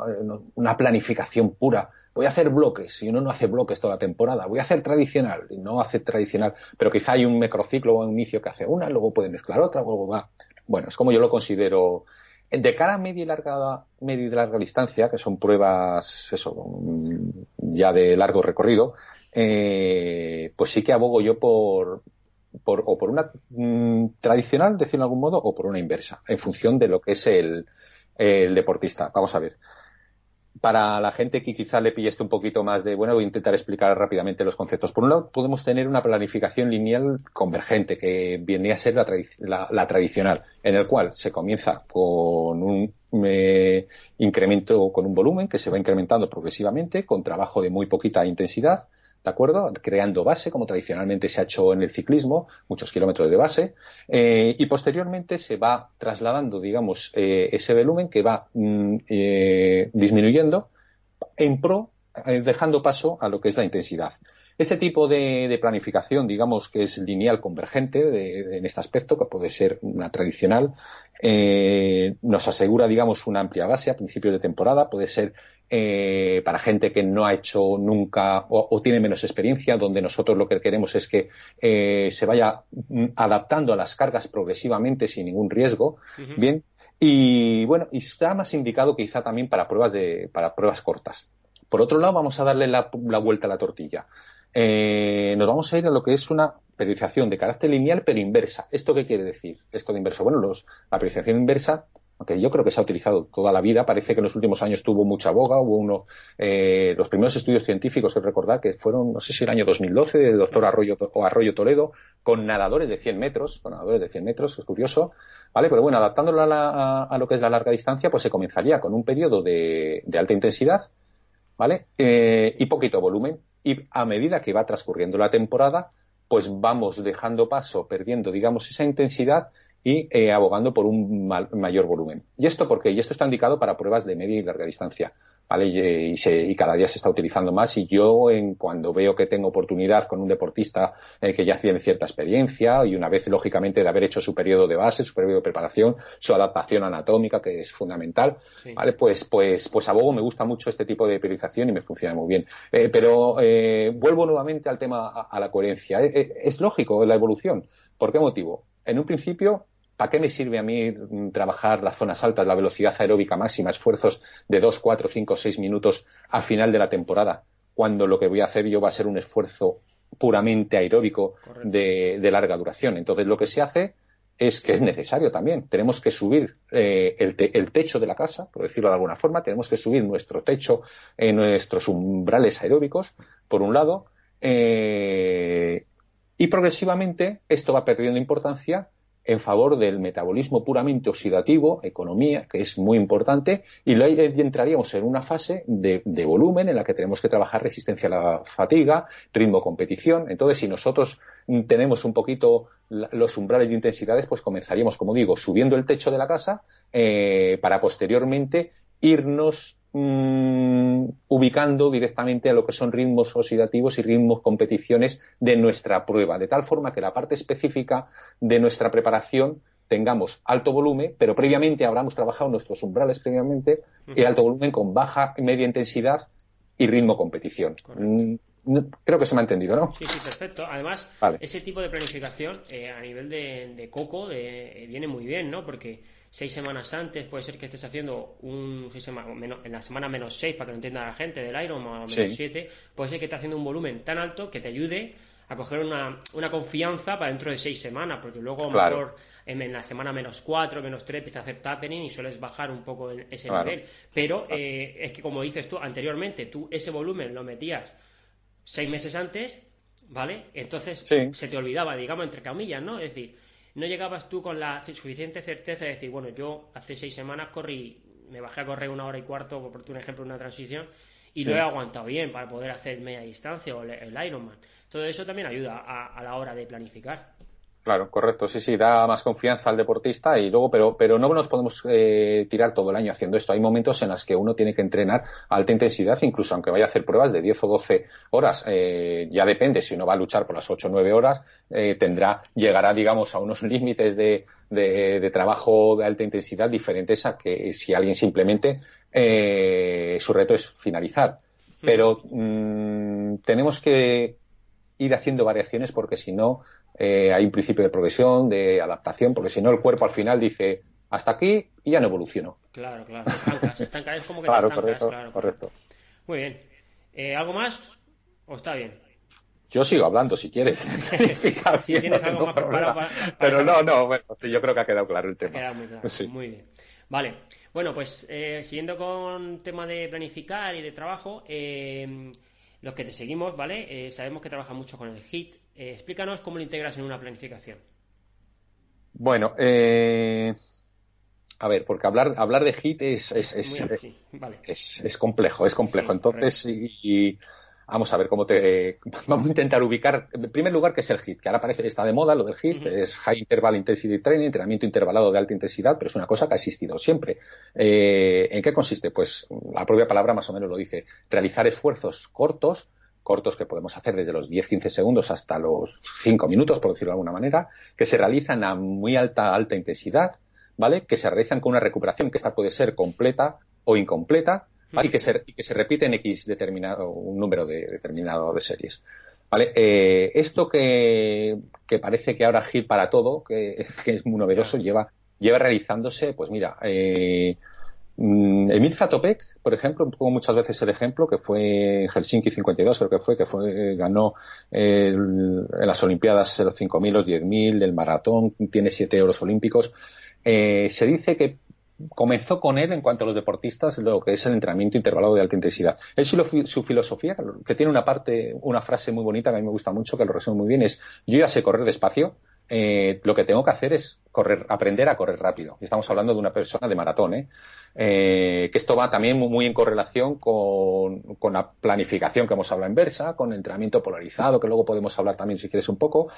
Speaker 3: una planificación pura voy a hacer bloques y uno no hace bloques toda la temporada, voy a hacer tradicional y no hace tradicional, pero quizá hay un macrociclo o un inicio que hace una, luego puede mezclar otra, luego va. Bueno, es como yo lo considero. De cara a media y larga, media y larga distancia, que son pruebas, eso, ya de largo recorrido, eh, pues sí que abogo yo por, por o por una mm, tradicional, decirlo de algún modo, o por una inversa, en función de lo que es el, el deportista. Vamos a ver para la gente que quizá le pille esto un poquito más de, bueno, voy a intentar explicar rápidamente los conceptos. Por un lado, podemos tener una planificación lineal convergente, que viene a ser la, tradicional, en el cual se comienza con un eh, incremento, con un volumen que se va incrementando progresivamente, con trabajo de muy poquita intensidad, ¿de acuerdo? Creando base, como tradicionalmente se ha hecho en el ciclismo, muchos kilómetros de base, eh, y posteriormente se va trasladando, digamos, eh, ese volumen que va mm, eh, disminuyendo en pro, dejando paso a lo que es la intensidad. Este tipo de, planificación, digamos que es lineal convergente en este aspecto, que puede ser una tradicional, nos asegura, digamos, una amplia base a principios de temporada, puede ser eh, para gente que no ha hecho nunca o, tiene menos experiencia, donde nosotros lo que queremos es que eh, se vaya adaptando a las cargas progresivamente sin ningún riesgo. Bien. Y bueno, y está más indicado quizá también para pruebas de, para pruebas cortas. Por otro lado, vamos a darle la, vuelta a la tortilla. Eh, nos vamos a ir a lo que es una periodización de carácter lineal pero inversa. ¿Esto qué quiere decir? Esto de inverso. Bueno, los, la periodización inversa aunque yo creo que se ha utilizado toda la vida, parece que en los últimos años tuvo mucha boga, hubo uno, eh, los primeros estudios científicos, que recordar que fueron, no sé si el año 2012, del doctor Arroyo, o Arroyo Toledo, con nadadores de 100 metros, con nadadores de 100 metros, es curioso, ¿vale? Pero bueno, adaptándolo a, lo que es la larga distancia, pues se comenzaría con un periodo de, alta intensidad, ¿vale? Eh, y poquito volumen, y a medida que va transcurriendo la temporada, pues vamos dejando paso, perdiendo, digamos, esa intensidad y eh, abogando por un mayor volumen. ¿Y esto por qué? Y esto está indicado para pruebas de media y larga distancia. ¿vale? Y, y, cada día se está utilizando más y yo en, cuando veo que tengo oportunidad con un deportista eh, que ya tiene cierta experiencia y una vez lógicamente de haber hecho su periodo de base, su periodo de preparación, su adaptación anatómica que es fundamental, ¿vale? Pues, pues, pues abogo, me gusta mucho este tipo de periodización y me funciona muy bien. Eh, pero vuelvo nuevamente al tema, a, a la coherencia. es lógico la evolución. ¿Por qué motivo? En un principio ¿Para qué me sirve a mí trabajar las zonas altas, la velocidad aeróbica máxima, esfuerzos de 2, 4, 5, 6 minutos a final de la temporada, cuando lo que voy a hacer yo va a ser un esfuerzo puramente aeróbico de, larga duración? Entonces, lo que se hace es que es necesario también. Tenemos que subir eh, el, techo de la casa, por decirlo de alguna forma, tenemos que subir nuestro techo, en nuestros umbrales aeróbicos, por un lado, eh, y progresivamente esto va perdiendo importancia en favor del metabolismo puramente oxidativo, economía, que es muy importante, y entraríamos en una fase de, volumen en la que tenemos que trabajar resistencia a la fatiga, ritmo competición. Entonces, si nosotros tenemos un poquito los umbrales de intensidades, pues comenzaríamos, como digo, subiendo el techo de la casa eh, para posteriormente irnos Ubicando directamente a lo que son ritmos oxidativos y ritmos competiciones de nuestra prueba, de tal forma que la parte específica de nuestra preparación tengamos alto volumen, pero previamente habremos trabajado nuestros umbrales previamente, y alto volumen con baja y media intensidad y ritmo competición. Mm, creo que se me ha entendido, ¿no?
Speaker 2: Sí, sí, perfecto. Además, ese tipo de planificación eh, a nivel de, coco eh, viene muy bien, ¿no? Porque seis semanas antes, puede ser que estés haciendo un en la semana menos seis, para que lo entienda la gente, del Iron o menos siete, puede ser que estés haciendo un volumen tan alto que te ayude a coger una, una confianza para dentro de seis semanas, porque luego a lo mejor en, la semana menos cuatro, menos tres, empieza a hacer tapping y sueles bajar un poco ese nivel. Pero eh, es que como dices tú anteriormente, tú ese volumen lo metías seis meses antes, ¿vale? Entonces se te olvidaba, digamos, entre comillas, ¿no? Es decir, no llegabas tú con la suficiente certeza de decir, bueno, yo hace seis semanas corrí, me bajé a correr una hora y cuarto, por un ejemplo, una transición, y lo he aguantado bien para poder hacer media distancia o el, Ironman. Todo eso también ayuda a la hora de planificar.
Speaker 3: Claro, correcto. Sí, sí, da más confianza al deportista y luego, pero, pero no nos podemos eh, tirar todo el año haciendo esto. Hay momentos en los que uno tiene que entrenar a alta intensidad, incluso aunque vaya a hacer pruebas de 10 o 12 horas. Eh, ya depende, si uno va a luchar por las 8 o 9 horas, eh, tendrá, llegará, digamos, a unos límites de, de, trabajo de alta intensidad diferentes a que si alguien simplemente su reto es finalizar. Pero mm, tenemos que ir haciendo variaciones porque si no, eh, hay un principio de progresión, de adaptación, porque si no el cuerpo al final dice hasta aquí y ya no evoluciono.
Speaker 2: Claro, claro, se estanca, es como que te estancas, correcto, claro.
Speaker 3: Correcto.
Speaker 2: Muy bien. Eh, ¿Algo más? ¿O está bien?
Speaker 3: Yo sigo hablando si quieres. *laughs* *laughs*
Speaker 2: si tienes algo más preparado para,
Speaker 3: Pero no, no, bueno, sí, yo creo que ha quedado claro el tema.
Speaker 2: Ha quedado muy claro. Muy bien. Vale. Bueno, pues eh, siguiendo con tema de planificar y de trabajo, eh, los que te seguimos, ¿vale? Eh, sabemos que trabajas mucho con el HIT. Eh, explícanos cómo lo integras en una planificación.
Speaker 3: Bueno, eh, a ver, porque hablar, hablar de HIT es, es, es, es, complejo, es complejo. Entonces, y, Vamos a ver cómo te. Vamos a intentar ubicar. En primer lugar, ¿qué es el HIT? Que ahora parece está de moda lo del HIT. Es High Interval Intensity Training, entrenamiento intervalado de alta intensidad, pero es una cosa que ha existido siempre. Eh, ¿En qué consiste? Pues la propia palabra más o menos lo dice. Realizar esfuerzos cortos, cortos que podemos hacer desde los 10-15 segundos hasta los 5 minutos, por decirlo de alguna manera, que se realizan a muy alta, alta intensidad, ¿vale? Que se realizan con una recuperación que esta puede ser completa o incompleta, y, que se, y que se repite en X determinado, un número de, determinado de series. ¿Vale? Eh, esto que, que, parece que ahora Gil para todo, *laughs* que, es muy novedoso, lleva, lleva realizándose, pues mira, eh, Emil Zatopek, por ejemplo, pongo muchas veces el ejemplo, que fue Helsinki 52, creo que fue, que fue, ganó en las Olimpiadas los 5.000, los 10.000, el maratón, tiene siete euros olímpicos. Eh, se dice que comenzó con él en cuanto a los deportistas lo que es el entrenamiento intervalado de alta intensidad. Él su, filosofía, que tiene una parte, una frase muy bonita que a mí me gusta mucho, que lo resume muy bien, es yo ya sé correr despacio, eh, lo que tengo que hacer es correr, aprender a correr rápido. Estamos hablando de una persona de maratón, ¿eh? Eh, que esto va también muy, en correlación con, la planificación que hemos hablado en Versa, con el entrenamiento polarizado, que luego podemos hablar también si quieres un poco.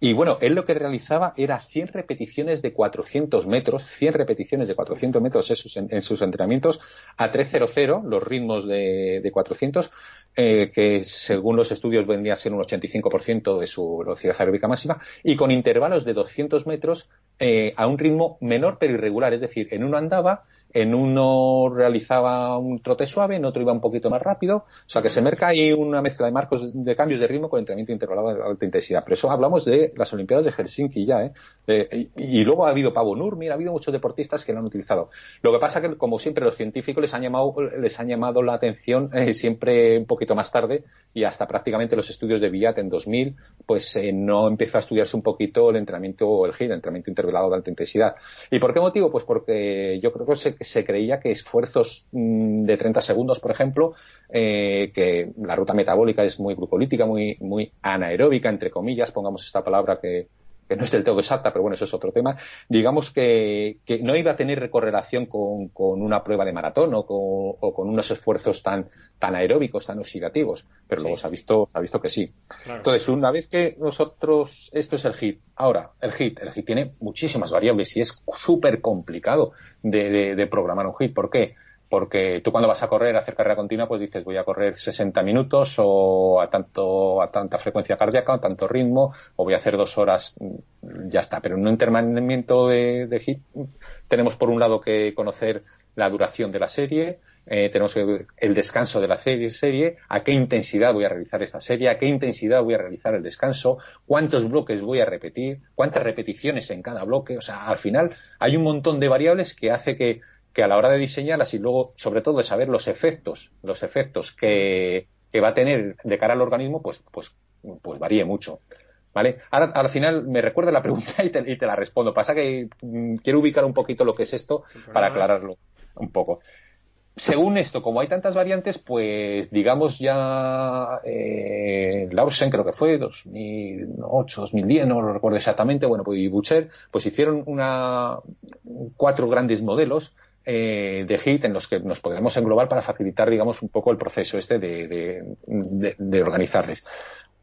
Speaker 3: Y bueno, él lo que realizaba era 100 repeticiones de 400 metros, 100 repeticiones de 400 metros en sus, en sus entrenamientos a 300, los ritmos de, de 400, eh, que según los estudios vendría a ser un 85% de su velocidad aeróbica máxima, y con intervalos de 200 metros eh, a un ritmo menor pero irregular, es decir, en uno andaba en uno realizaba un trote suave, en otro iba un poquito más rápido, o sea que se merca ahí una mezcla de marcos de cambios de ritmo con entrenamiento intervalado de alta intensidad. Pero eso hablamos de las Olimpiadas de Helsinki ya, ¿eh? Y, luego ha habido Pavo Nurmi, ha habido muchos deportistas que lo han utilizado. Lo que pasa que, como siempre, los científicos les han llamado, les han llamado la atención eh, siempre un poquito más tarde y hasta prácticamente los estudios de Villat en 2000, pues eh, no empezó a estudiarse un poquito el entrenamiento o el GIR, el entrenamiento intervalado de alta intensidad. ¿Y por qué motivo? Pues porque yo creo que se, se creía que esfuerzos mm, de 30 segundos, por ejemplo, eh, que la ruta metabólica es muy glucolítica, muy, muy anaeróbica, entre comillas, pongamos esta palabra que, que no es del todo exacta, pero bueno, eso es otro tema, digamos que, que no iba a tener correlación con, con, una prueba de maratón o con, o con, unos esfuerzos tan, tan aeróbicos, tan oxidativos, pero luego se ha visto, se ha visto que sí. Entonces, una vez que nosotros, esto es el HIT, ahora, el HIT, el HIT tiene muchísimas variables y es súper complicado de, de, de programar un HIT. ¿Por qué? Porque tú cuando vas a correr, a hacer carrera continua, pues dices voy a correr 60 minutos o a tanto a tanta frecuencia cardíaca, a tanto ritmo, o voy a hacer dos horas, mm, ya está. Pero en un entrenamiento de, de tenemos por un lado que conocer la duración de la serie, eh, tenemos el descanso de la serie, serie, a qué intensidad voy a realizar esta serie, a qué intensidad voy a realizar el descanso, cuántos bloques voy a repetir, cuántas repeticiones en cada bloque. O sea, al final hay un montón de variables que hace que que a la hora de diseñarlas y luego, sobre todo, de saber los efectos, los efectos que, que va a tener de cara al organismo, pues, pues, pues varíe mucho. ¿Vale? Ahora, al final me recuerda la pregunta *laughs* y te, y te la respondo. Pasa que mm, quiero ubicar un poquito lo que es esto para aclararlo un poco. Según esto, como hay tantas variantes, pues digamos ya eh, Lausen creo que fue 2008, 2010, no lo recuerdo exactamente, bueno, pues y Butcher, pues hicieron una cuatro grandes modelos eh, de HIT en los que nos podemos englobar para facilitar, digamos, un poco el proceso este de, de, organizarles.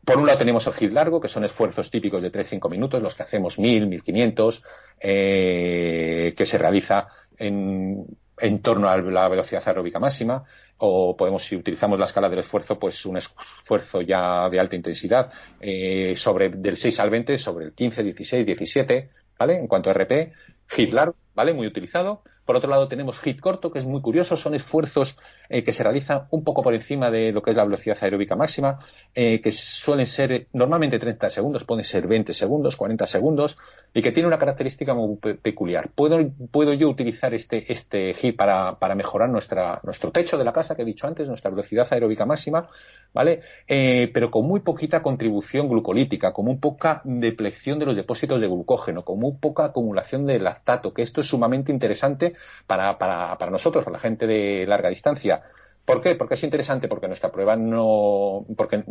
Speaker 3: Por un lado tenemos el HIT largo, que son esfuerzos típicos de 3-5 minutos, los que hacemos 1000, 1500, eh, que se realiza en, en torno a la velocidad aeróbica máxima, o podemos, si utilizamos la escala del esfuerzo, pues un esfuerzo ya de alta intensidad, eh, sobre del 6 al 20, sobre el 15, 16, 17, ¿vale? En cuanto a RP, HIT largo, ¿vale? Muy utilizado. Por otro lado, tenemos hit corto, que es muy curioso, son esfuerzos eh, que se realizan un poco por encima de lo que es la velocidad aeróbica máxima, eh, que suelen ser normalmente 30 segundos, pueden ser 20 segundos, 40 segundos, y que tiene una característica muy peculiar. ¿Puedo, puedo yo utilizar este, este hit para, para mejorar nuestra, nuestro techo de la casa, que he dicho antes, nuestra velocidad aeróbica máxima, ¿vale? Eh, pero con muy poquita contribución glucolítica, con muy poca deplección de los depósitos de glucógeno, con muy poca acumulación de lactato, que esto es sumamente interesante para, para, para nosotros, para la gente de larga distancia. ¿Por qué? Porque es interesante, porque nuestra prueba no, porque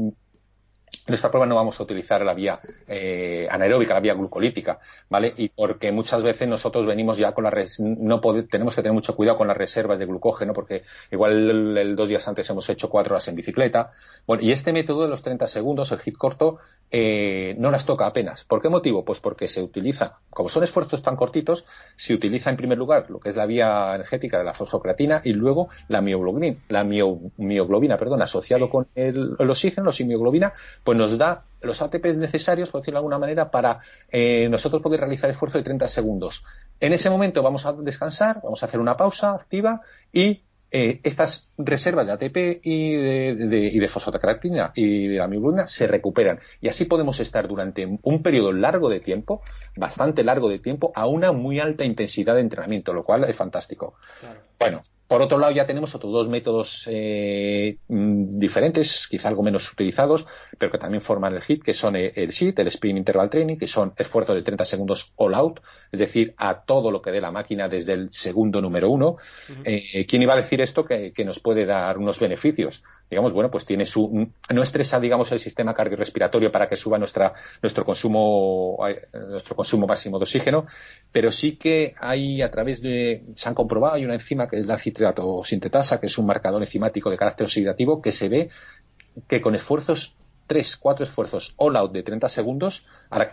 Speaker 3: en esta prueba no vamos a utilizar la vía eh, anaeróbica, la vía glucolítica, ¿vale? Y porque muchas veces nosotros venimos ya con la res no tenemos que tener mucho cuidado con las reservas de glucógeno, porque igual dos días antes hemos hecho cuatro horas en bicicleta. Bueno, y este método de los 30 segundos, el hit corto, eh, no las toca apenas. ¿Por qué motivo? Pues porque se utiliza, como son esfuerzos tan cortitos, se utiliza en primer lugar lo que es la vía energética de la fosfocreatina y luego la mioglobina, la mioglobina, perdón, asociado con el, el oxígeno, la mioglobina, pues nos da los ATPs necesarios, por decirlo de alguna manera, para eh, nosotros poder realizar esfuerzo de 30 segundos. En ese momento vamos a descansar, vamos a hacer una pausa activa y eh, estas reservas de ATP y de, y de fosfocreatina y de se recuperan. Y así podemos estar durante un periodo largo de tiempo, bastante largo de tiempo, a una muy alta intensidad de entrenamiento, lo cual es fantástico. Bueno, por otro lado, ya tenemos otros dos métodos eh, mm, diferentes, quizá algo menos utilizados, pero que también forman el HIT, que son el SIT, el Sprint Interval Training, que son esfuerzos de 30 segundos all out, es decir, a todo lo que dé la máquina desde el segundo número uno. Eh, ¿Quién iba a decir esto que, nos puede dar unos beneficios? Digamos, bueno, pues tiene su, no estresa, digamos, el sistema cardiorrespiratorio para que suba nuestra, nuestro consumo, eh, nuestro consumo máximo de oxígeno, pero sí que hay a través de, se han comprobado, hay una enzima que es la citrato sintetasa, que es un marcador enzimático de carácter oxidativo, que se ve que con esfuerzos tres, cuatro esfuerzos all out de 30 segundos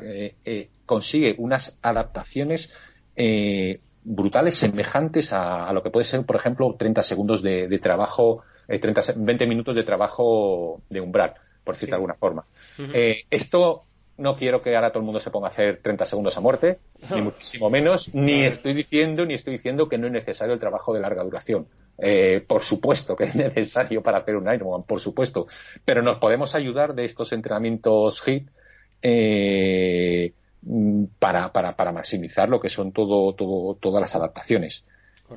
Speaker 3: eh, eh, consigue unas adaptaciones eh, brutales semejantes a, lo que puede ser, por ejemplo, 30 segundos de, trabajo, 30, 20 minutos de trabajo de umbral, por decirlo de alguna forma. esto no quiero que ahora todo el mundo se ponga a hacer 30 segundos a muerte, ni muchísimo menos, ni estoy diciendo, ni estoy diciendo que no es necesario el trabajo de larga duración. Eh, por supuesto que es *laughs* necesario para hacer un Ironman, por supuesto, pero nos podemos ayudar de estos entrenamientos HIT eh, para, para, para, maximizar lo que son todo, todo, todas las adaptaciones.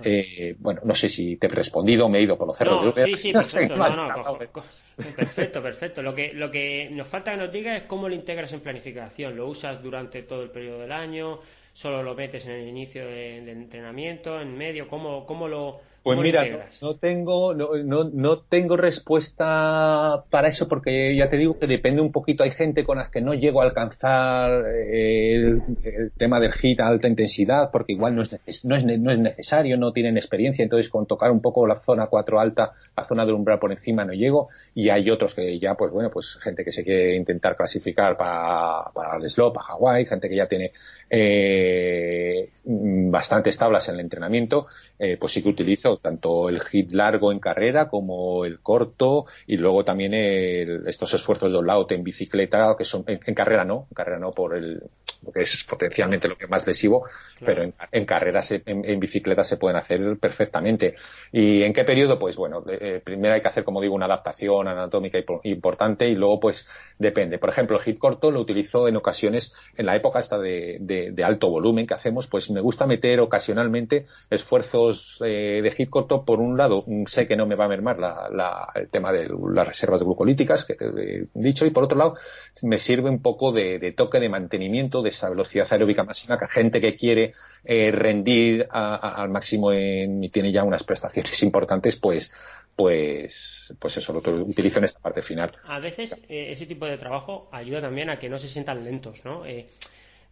Speaker 3: Eh, bueno, no sé si te he respondido, me he ido por los cerros.
Speaker 2: sí, sí, *laughs* perfecto. *laughs* perfecto, perfecto. Lo que, lo que nos falta que nos diga es cómo lo integras en planificación. ¿Lo usas durante todo el periodo del año? ¿Solo lo metes en el inicio de, de entrenamiento? ¿En medio? ¿Cómo, cómo lo,
Speaker 3: pues mira, no, tengo, no, no, tengo respuesta para eso porque ya te digo que depende un poquito. Hay gente con las que no llego a alcanzar eh, el, tema del hit a alta intensidad porque igual no es, no, es, no es necesario, no tienen experiencia. Entonces, con tocar un poco la zona 4 alta, la zona del umbral por encima no llego. Y hay otros que ya, pues bueno, pues gente que se quiere intentar clasificar para, para el slop, a Hawái, gente que ya tiene eh, bastantes tablas en el entrenamiento, eh, pues sí que utilizo tanto el hit largo en carrera como el corto y luego también estos esfuerzos de all en bicicleta que son en, carrera no, en carrera no por el lo que es potencialmente lo que más lesivo, pero en, en carreras, en, bicicleta se pueden hacer perfectamente. ¿Y en qué periodo? Pues bueno, eh, primero hay que hacer, como digo, una adaptación anatómica importante y luego pues depende. Por ejemplo, el hit corto lo utilizo en ocasiones, en la época de, de, alto volumen que hacemos, pues me gusta meter ocasionalmente esfuerzos eh, de hit corto. Por un lado, sé que no me va a mermar la, el tema de las reservas glucolíticas que te he dicho y por otro lado, me sirve un poco de, de toque de mantenimiento de esa velocidad aeróbica máxima que gente que quiere eh, rendir al máximo y tiene ya unas prestaciones *laughs* importantes, pues pues pues eso lo utilizo en esta parte final.
Speaker 2: A veces eh, ese tipo de trabajo ayuda también a que no se sientan lentos, ¿no? Eh,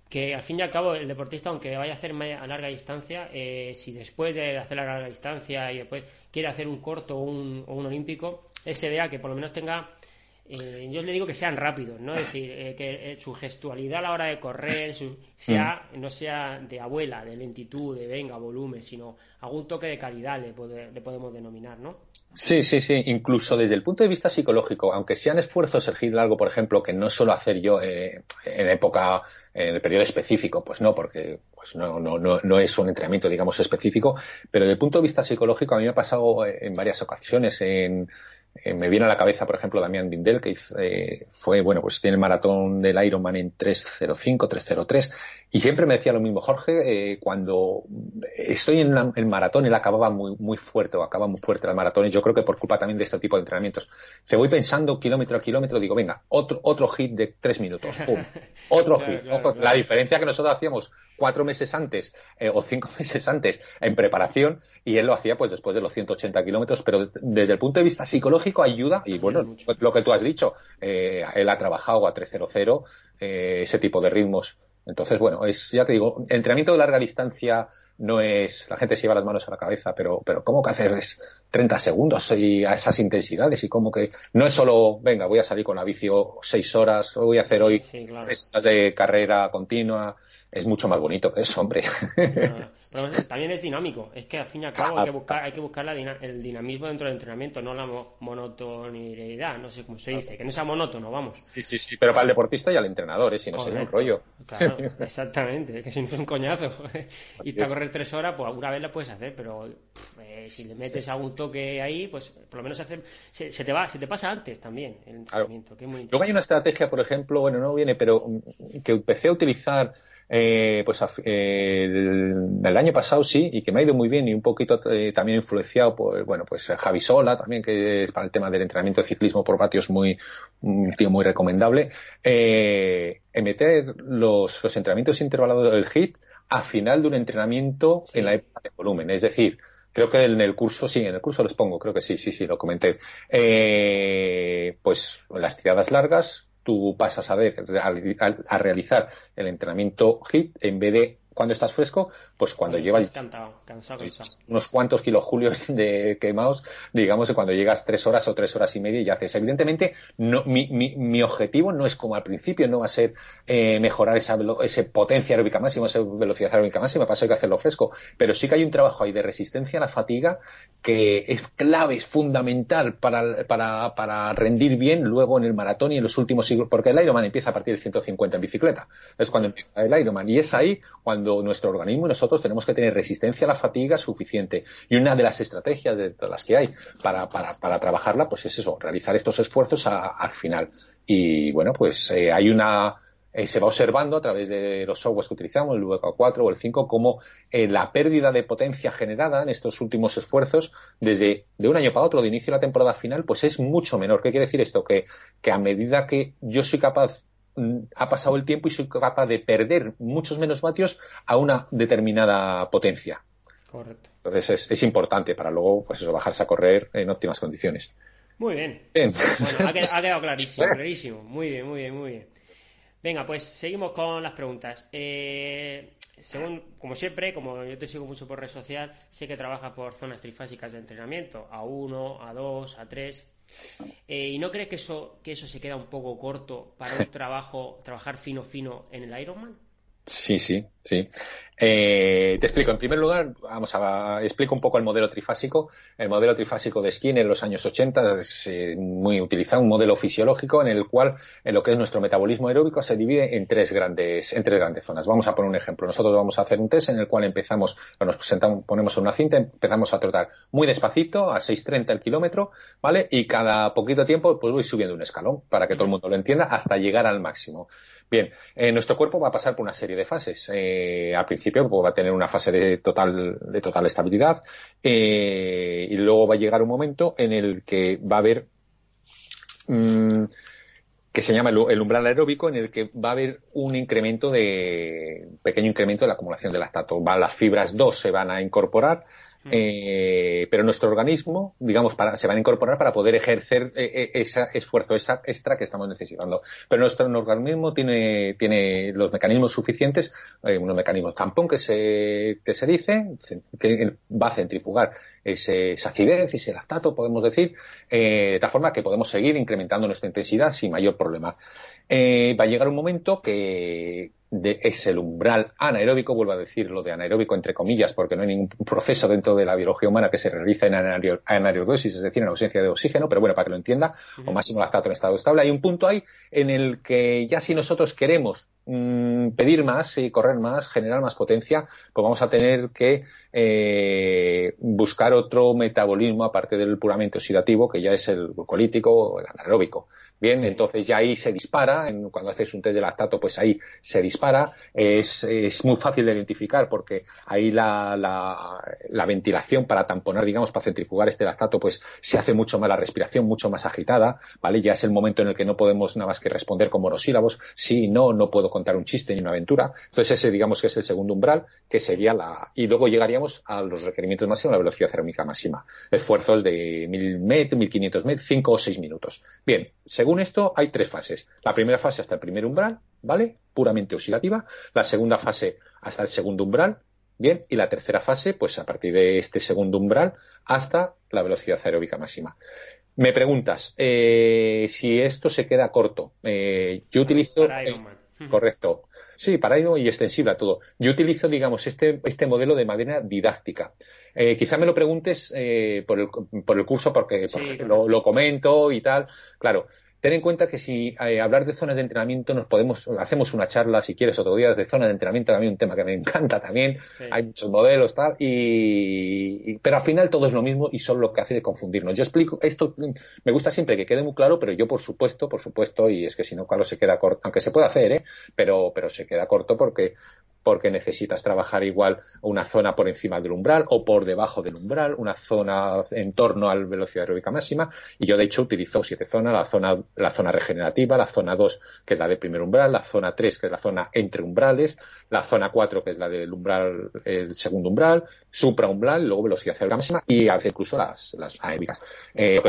Speaker 2: que al fin y al cabo el deportista, aunque vaya a hacer a larga distancia, si después de hacer la larga distancia y después quiere hacer un corto o un, o un olímpico, ese vea que por lo menos tenga eh, yo le digo que sean rápidos, ¿no? Es decir, eh, que eh, su gestualidad a la hora de correr sea, mm. no sea de abuela, de lentitud, de venga, volumen, sino algún toque de calidad le, podemos denominar, ¿no?
Speaker 3: Sí, sí, sí. Incluso desde el punto de vista psicológico, aunque sean esfuerzos hit largo, por ejemplo, que no suelo hacer yo en época, en el periodo específico, pues no, porque pues no, no, no, no es un entrenamiento, digamos, específico, pero desde el punto de vista psicológico a mí me ha pasado en varias ocasiones en, eh, me viene a la cabeza, por ejemplo, Damián Dindel, que eh, fue, bueno, pues tiene el maratón del Ironman en 3.05, 3.03, Y siempre me decía lo mismo, Jorge, eh, cuando estoy en el maratón, él acababa muy, muy fuerte, o acaba muy fuerte las maratones, yo creo que por culpa también de este tipo de entrenamientos. Te voy pensando kilómetro a kilómetro, digo, venga, otro, otro hit de tres minutos, *laughs* otro hit. La diferencia que nosotros hacíamos cuatro meses antes eh, o cinco *laughs* meses antes en preparación y él lo hacía pues después de los 180 kilómetros, pero desde el punto de vista psicológico ayuda y bueno, lo que tú has dicho, eh, él ha trabajado a 300, eh, ese tipo de ritmos entonces, bueno, es, ya te digo, entrenamiento de larga distancia no es, la gente se lleva las manos a la cabeza, pero, pero ¿cómo que haces 30 segundos y a esas intensidades? Y cómo que, no es solo, venga, voy a salir con la bici seis horas, voy a hacer hoy sí, de carrera continua, es mucho más bonito que eso, hombre.
Speaker 2: pero también es dinámico. Es que al fin y al cabo hay que buscar, hay que buscar el dinamismo dentro del entrenamiento, no la monotonidad, no sé cómo se dice, que no sea monótono, vamos.
Speaker 3: Sí, sí, sí, pero para el deportista y al entrenador, ¿eh? si no sería un rollo.
Speaker 2: Claro, *laughs* exactamente, que si no es un coñazo. y a correr tres horas, pues alguna vez la puedes hacer, pero eh, si le metes algún toque ahí, pues por lo menos hace, se, te va, se te pasa antes también el entrenamiento. Que
Speaker 3: Luego hay una estrategia, por ejemplo, bueno, no viene, pero mm, que empecé a utilizar eh, pues eh, el, año pasado sí, y que me ha ido muy bien y un poquito eh, también influenciado por, bueno, pues Javi Sola también, que es para el tema del entrenamiento de ciclismo por vatios muy, un tío muy recomendable, eh, meter los, los entrenamientos intervalados del HIT a final de un entrenamiento en la época de volumen. Es decir, creo que en el curso, sí, en el curso les pongo, creo que sí, sí, sí, lo comenté. Eh, pues las tiradas largas, tú pasas a ver, a, realizar el entrenamiento HIT en vez de cuando estás fresco, pues cuando llevas unos cuantos kilojulios *laughs* de quemados, digamos, cuando llegas tres horas o tres horas y media y haces. Evidentemente, no, mi, mi, mi objetivo no es como al principio, no va a ser eh, mejorar esa, ese potencia aeróbica máxima, esa velocidad aeróbica máxima, pasa hay que hacerlo fresco, pero sí que hay un trabajo ahí de resistencia a la fatiga que es clave, es fundamental para, para, para rendir bien luego en el maratón y en los últimos siglos, porque el Ironman empieza a partir de 150 en bicicleta, es cuando empieza el Ironman, y es ahí cuando nuestro organismo y nosotros tenemos que tener resistencia a la fatiga suficiente. Y una de las estrategias de las que hay para, para, trabajarla, pues es eso, realizar estos esfuerzos al final. Y bueno, pues eh, hay una, eh, se va observando a través de los softwares que utilizamos, el VK4 o el 5, como eh, la pérdida de potencia generada en estos últimos esfuerzos, desde de un año para otro, de inicio de la temporada final, pues es mucho menor. ¿Qué quiere decir esto? Que, que a medida que yo soy capaz ha pasado el tiempo y soy capaz de perder muchos menos vatios a una determinada potencia.
Speaker 2: Correcto.
Speaker 3: Entonces es, importante para luego, pues eso, bajarse a correr en óptimas condiciones.
Speaker 2: Muy bien. ha, quedado, clarísimo, *laughs* clarísimo. Muy bien, muy bien, muy bien. Venga, pues seguimos con las preguntas. Eh, según, como siempre, como yo te sigo mucho por red social, sé que trabajas por zonas trifásicas de entrenamiento, A1, A2, A3. Eh, ¿Y no crees que eso, que eso se queda un poco corto para un *laughs* trabajo, trabajar fino fino en el Ironman?
Speaker 3: Sí, sí, sí. Eh, te explico. En primer lugar, vamos a explico un poco el modelo trifásico. El modelo trifásico de Skinner en los años 80 es eh, muy utilizado, un modelo fisiológico en el cual en lo que es nuestro metabolismo aeróbico se divide en tres grandes, en tres grandes zonas. Vamos a poner un ejemplo. Nosotros vamos a hacer un test en el cual empezamos, nos presentamos, ponemos una cinta, empezamos a trotar muy despacito, a 6.30 el kilómetro, ¿vale? Y cada poquito tiempo, pues voy subiendo un escalón para que todo el mundo lo entienda hasta llegar al máximo. Bien, eh, nuestro cuerpo va a pasar por una serie de fases. Eh, al principio pues, va a tener una fase de total, de total estabilidad eh, y luego va a llegar un momento en el que va a haber mm, que se llama el, umbral aeróbico en el que va a haber un incremento de pequeño incremento de la acumulación de lactato. Va, las fibras 2 se van a incorporar eh, pero nuestro organismo, digamos, para, se van a incorporar para poder ejercer eh, eh, ese esfuerzo, esa extra que estamos necesitando. Pero nuestro organismo tiene, los mecanismos suficientes, unos mecanismos tampón que se, que se dice, que va a centrifugar ese, esa acidez, ese lactato, podemos decir, de tal forma que podemos seguir incrementando nuestra intensidad sin mayor problema. Va a llegar un momento que, de, es el umbral anaeróbico, vuelvo a decirlo de anaeróbico entre comillas, porque no hay ningún proceso dentro de la biología humana que se realice en anaerobisis, es decir, en ausencia de oxígeno, pero bueno, para que lo entienda, o máximo lactato en estado estable, hay un punto ahí en el que ya si nosotros queremos mm, pedir más y correr más, generar más potencia, pues vamos a tener que eh, buscar otro metabolismo aparte del puramente oxidativo, que ya es el glucolítico o el anaeróbico. Bien, entonces ya ahí se dispara, cuando haces un test de lactato, pues ahí se dispara. Es, es muy fácil de identificar porque ahí la, la, la, ventilación para tamponar, digamos, para centrifugar este lactato, pues se hace mucho más la respiración, mucho más agitada, ¿vale? Ya es el momento en el que no podemos nada más que responder con monosílabos. Sí, no, no puedo contar un chiste ni una aventura. Entonces ese, digamos, que es el segundo umbral, que sería la... Y luego llegaríamos a los requerimientos máximos, la velocidad térmica máxima. Esfuerzos de 1000 metros, 1500 metros, 5 o 6 minutos. Bien, según esto, hay tres fases. La primera fase hasta el primer umbral, ¿vale? Puramente oxidativa. La segunda fase hasta el segundo umbral, bien. Y la tercera fase, pues a partir de este segundo umbral hasta la velocidad aeróbica máxima. Me preguntas eh, si esto se queda corto. Eh, yo utilizo. correcto. Sí, para ello y extensible a todo. Yo utilizo, digamos, este, este modelo de manera didáctica. Eh, quizá me lo preguntes eh, por, el, por el curso porque, lo, lo, comento y tal. Claro, ten en cuenta que si eh, hablar de zonas de entrenamiento nos podemos hacemos una charla si quieres otro día de zonas de entrenamiento. También un tema que me encanta también. Hay muchos modelos tal y, pero al final todo es lo mismo y son lo que hace de confundirnos. Yo explico esto me gusta siempre que quede muy claro pero yo por supuesto por supuesto y es que si no claro se queda corto aunque se puede hacer eh pero pero se queda corto porque porque necesitas trabajar igual una zona por encima del umbral o por debajo del umbral, una zona en torno a la velocidad aeróbica máxima. Y yo, de hecho, utilizo siete zonas, la zona, la zona regenerativa, la zona 2, que es la de primer umbral, la zona 3, que es la zona entre umbrales, la zona 4, que es la del umbral, el segundo umbral, supraumbral, luego velocidad aeróbica máxima y incluso las, las aéreas. Eh,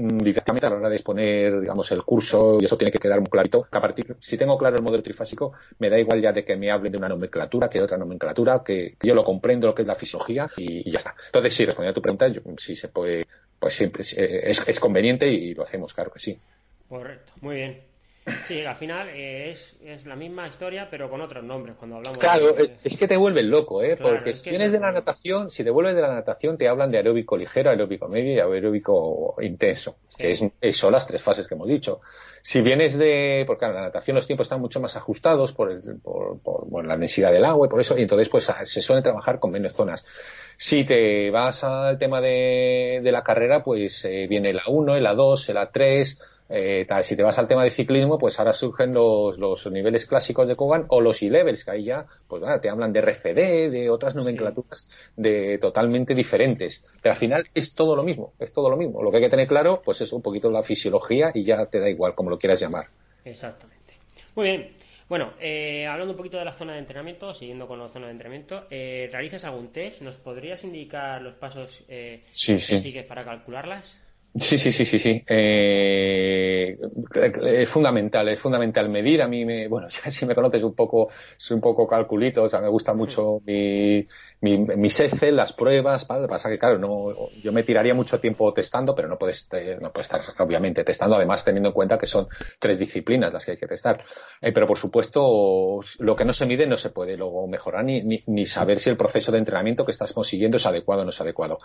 Speaker 3: directamente a la hora de exponer, digamos, el curso, y eso tiene que quedar muy clarito, que a partir, si tengo claro el modelo trifásico, me da igual ya de que me hablen de una nomenclatura que de otra nomenclatura, que, yo lo comprendo lo que es la fisiología y, ya está. Entonces, sí, respondiendo a tu pregunta, yo, sí se puede, pues siempre es, es conveniente y lo hacemos, claro que sí.
Speaker 2: Correcto, muy bien. Sí, al final eh, es, es, la misma historia, pero con otros nombres cuando hablamos.
Speaker 3: Claro, es que te vuelven loco, ¿eh? Porque si vienes de la natación, si te vuelves de la natación, te hablan de aeróbico ligero, aeróbico medio y aeróbico intenso. Que es, son las tres fases que hemos dicho. Si vienes de, porque en la natación los tiempos están mucho más ajustados por, el, por, por la densidad del agua y por eso, y entonces pues se suele trabajar con menos zonas. Si te vas al tema de, de la carrera, pues eh, viene la 1, la 2, la 3, eh, si te vas al tema de ciclismo, pues ahora surgen los, los niveles clásicos de Kogan o los e-levels, que ahí ya, pues te hablan de RFD, de otras nomenclaturas de totalmente diferentes. Pero al final es todo lo mismo, es todo lo mismo. Lo que hay que tener claro, pues es un poquito la fisiología y ya te da igual como lo quieras llamar.
Speaker 2: Exactamente. Muy bien. Bueno, eh, hablando un poquito de la zona de entrenamiento, siguiendo con la zona de entrenamiento, eh, ¿realizas algún test? ¿Nos podrías indicar los pasos eh, que sigues para calcularlas?
Speaker 3: Sí, sí, sí, sí, sí. Eh, es fundamental, es fundamental medir. A mí me, bueno, *laughs* si me conoces un poco, soy un poco calculito, o sea, me gusta mucho mi, mi, mis Excel, las pruebas, ¿vale? pasa que claro, no, yo me tiraría mucho tiempo testando, pero no puedes, no puedes estar obviamente testando, además teniendo en cuenta que son tres disciplinas las que hay que testar. Eh, pero por supuesto, lo que no se mide no se puede luego mejorar ni, ni, ni, saber si el proceso de entrenamiento que estás consiguiendo es adecuado o no es adecuado.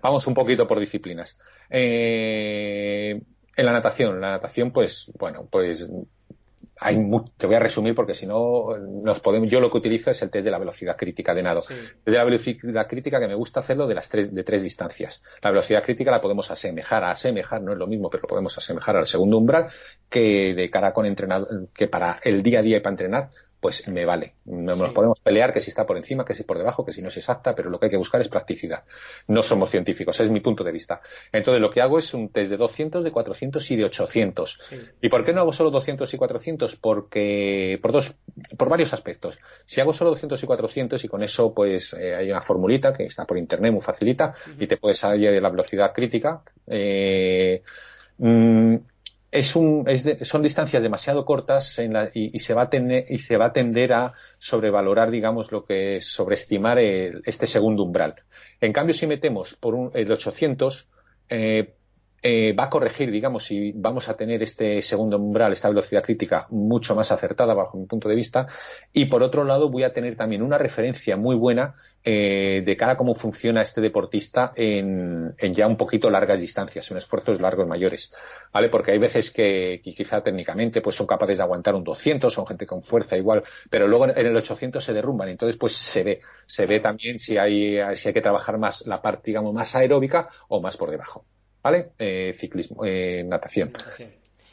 Speaker 3: Vamos un poquito por disciplinas. Eh, en la natación, la natación, pues, bueno, pues hay te voy a resumir porque si no nos podemos yo lo que utilizo es el test de la velocidad crítica de nado. De la velocidad crítica que me gusta hacerlo de las tres de tres distancias. La velocidad crítica la podemos asemejar a asemejar no es lo mismo pero lo podemos asemejar al segundo umbral que de cara con entrenador que para el día a día y para entrenar pues me vale. No nos podemos pelear que si está por encima, que si por debajo, que si no es exacta, pero lo que hay que buscar es practicidad. No somos científicos, es mi punto de vista. Entonces lo que hago es un test de 200, de 400 y de 800. ¿Y por qué no hago solo 200 y 400? Porque, por dos, por varios aspectos. Si hago solo 200 y 400 y con eso pues eh, hay una formulita que está por internet muy facilita y te puedes salir de la velocidad crítica, eh, mm, es un, es son distancias demasiado cortas en la, y, se va a tener, y se va a tender a sobrevalorar, digamos, lo que es sobreestimar el, este segundo umbral. En cambio, si metemos por un, el 800, eh, eh, va a corregir, digamos, si vamos a tener este segundo umbral, esta velocidad crítica mucho más acertada bajo mi punto de vista. Y por otro lado, voy a tener también una referencia muy buena eh, de cara a cómo funciona este deportista en, ya un poquito largas distancias, en esfuerzos largos mayores. ¿Vale? Porque hay veces que, quizá técnicamente pues son capaces de aguantar un 200, son gente con fuerza igual, pero luego en el 800 se derrumban. Entonces, pues se ve, se ve también si hay, si hay que trabajar más la parte, digamos, más aeróbica o más por debajo. ¿Vale? Eh, ciclismo, eh, natación.